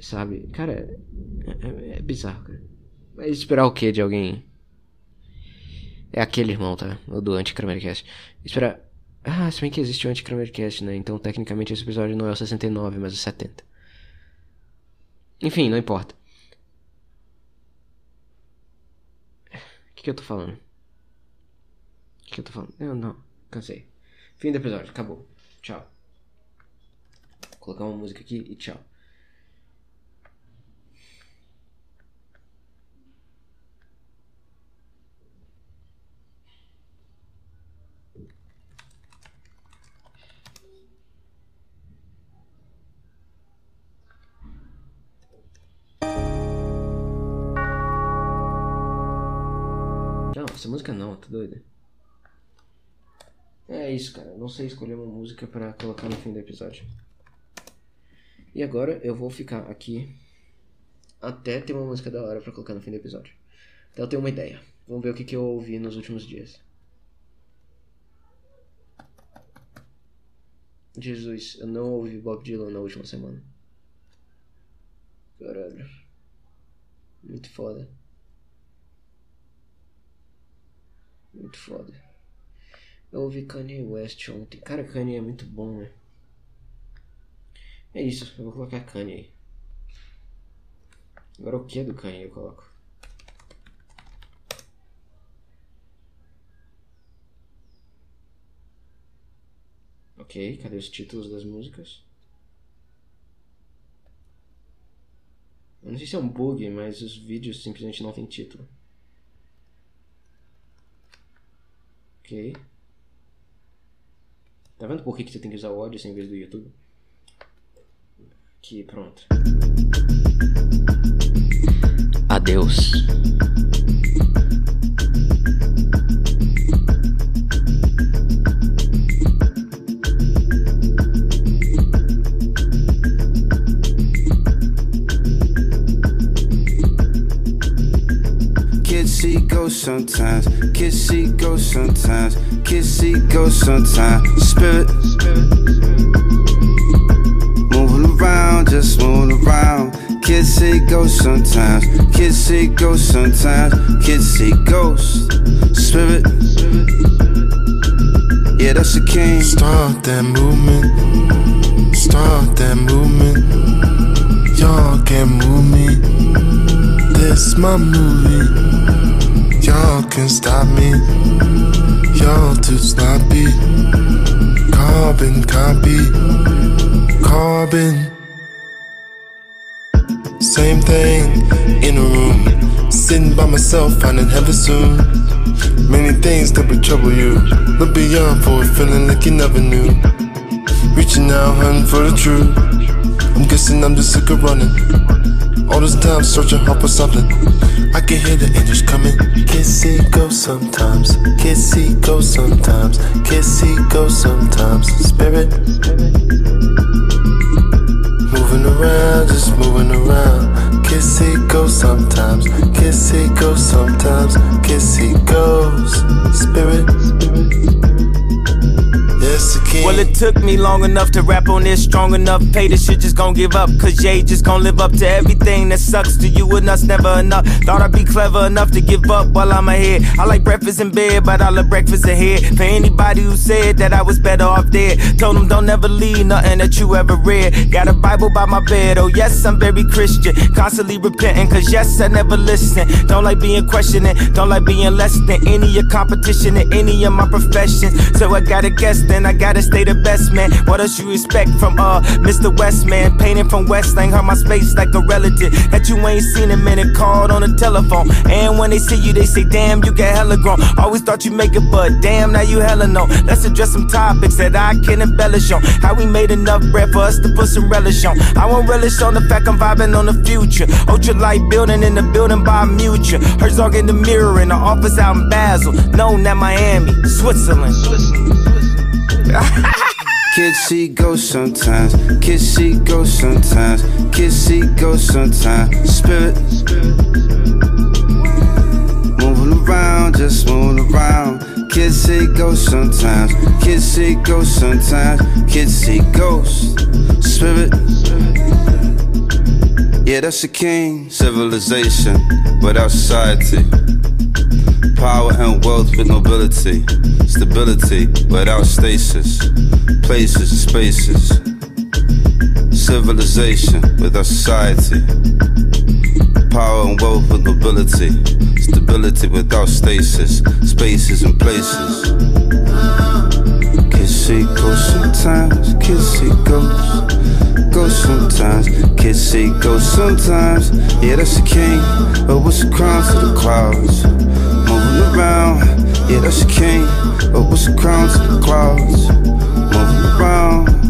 Sabe? Cara, é, é- é bizarro, cara. Mas esperar o que de alguém? É aquele irmão, tá? O do Anticramericast. Esperar. Ah, se bem que existe o Anticramericast, né? Então, tecnicamente, esse episódio não é o 69, mas o 70. Enfim, não importa. O que, que eu tô falando? O que, que eu tô falando? Eu não, cansei. Fim do episódio, acabou. Tchau. Vou colocar uma música aqui e tchau. Não, essa música não, tá doido? É isso, cara. Não sei escolher uma música pra colocar no fim do episódio. E agora eu vou ficar aqui até ter uma música da hora pra colocar no fim do episódio. Até eu ter uma ideia. Vamos ver o que, que eu ouvi nos últimos dias. Jesus, eu não ouvi Bob Dylan na última semana. Caralho. Muito foda. Muito foda. Eu ouvi Kanye West ontem. Cara, Kanye é muito bom, né? É isso, eu vou colocar Kanye aí. Agora o que do Kanye eu coloco? Ok, cadê os títulos das músicas? Eu não sei se é um bug, mas os vídeos simplesmente não tem título. Ok. Tá vendo por que, que você tem que usar o Odyssey em vez do YouTube? Aqui, pronto. Adeus. See ghosts sometimes. See ghosts sometimes. See ghosts sometimes. Spirit. Moving around, just moving around. See ghosts sometimes. See ghosts sometimes. Kids see ghosts. Spirit. Yeah, that's the king. Start that movement. Start that movement. Y'all can't move me. This my movie. Y'all can stop me. Y'all too sloppy. Carbon copy. Carbon. Same thing in a room. Sitting by myself, finding heaven soon. Many things that would trouble you. Look beyond for it, feeling like you never knew. Reaching out, hunting for the truth. I'm guessing I'm just sick of running. All this time searching hard for something. I can hear the angels coming. See go sometimes. Can't go sometimes. Can't go sometimes. Spirit. Moving around, just moving around. Can't go sometimes. Can't go sometimes. See goes. Spirit. Well, it took me long enough to rap on this, strong enough. Pay the shit, just gon' give up. Cause Jay just gon' live up to everything that sucks to you and us, never enough. Thought I'd be clever enough to give up while I'm ahead. I like breakfast in bed, but I love breakfast ahead. For anybody who said that I was better off dead, told them don't ever leave nothing that you ever read. Got a Bible by my bed, oh yes, I'm very Christian. Constantly repenting, cause yes, I never listen. Don't like being questioning, don't like being less than any of competition in any of my professions. So I gotta guess, then I gotta stay the best man. What else you expect from uh Mr. Westman? Painting from West Lang, hurt my space like a relative that you ain't seen a minute. Called on the telephone, and when they see you, they say, Damn, you get hella grown. Always thought you make it, but damn, now you hella know. Let's address some topics that I can embellish on. How we made enough bread for us to put some relish on. I won't relish on the fact I'm vibing on the future. Ultralight building in the building by Mutual. Herzog in the mirror in the office out in Basel. Known at Miami, Switzerland. Switzerland. Kids see ghosts sometimes. Kids see ghosts sometimes. Kids see ghosts sometimes. Spirit. Moving around, just moving around. Kids see ghosts sometimes. Kids see ghosts sometimes. Kids see ghosts. Spirit. Yeah, that's the king. Civilization without society. Power and wealth with nobility. Stability without stasis. Places and spaces. Civilization without society. Power and wealth with nobility. Stability without stasis. Spaces and places. Kids see ghosts sometimes. See ghosts. Ghosts sometimes. Kids see ghosts sometimes. Yeah, that's the king. But what's the crown to the clouds? Moving around. Yeah, that's the king. But what's the crown to the clouds? Moving around.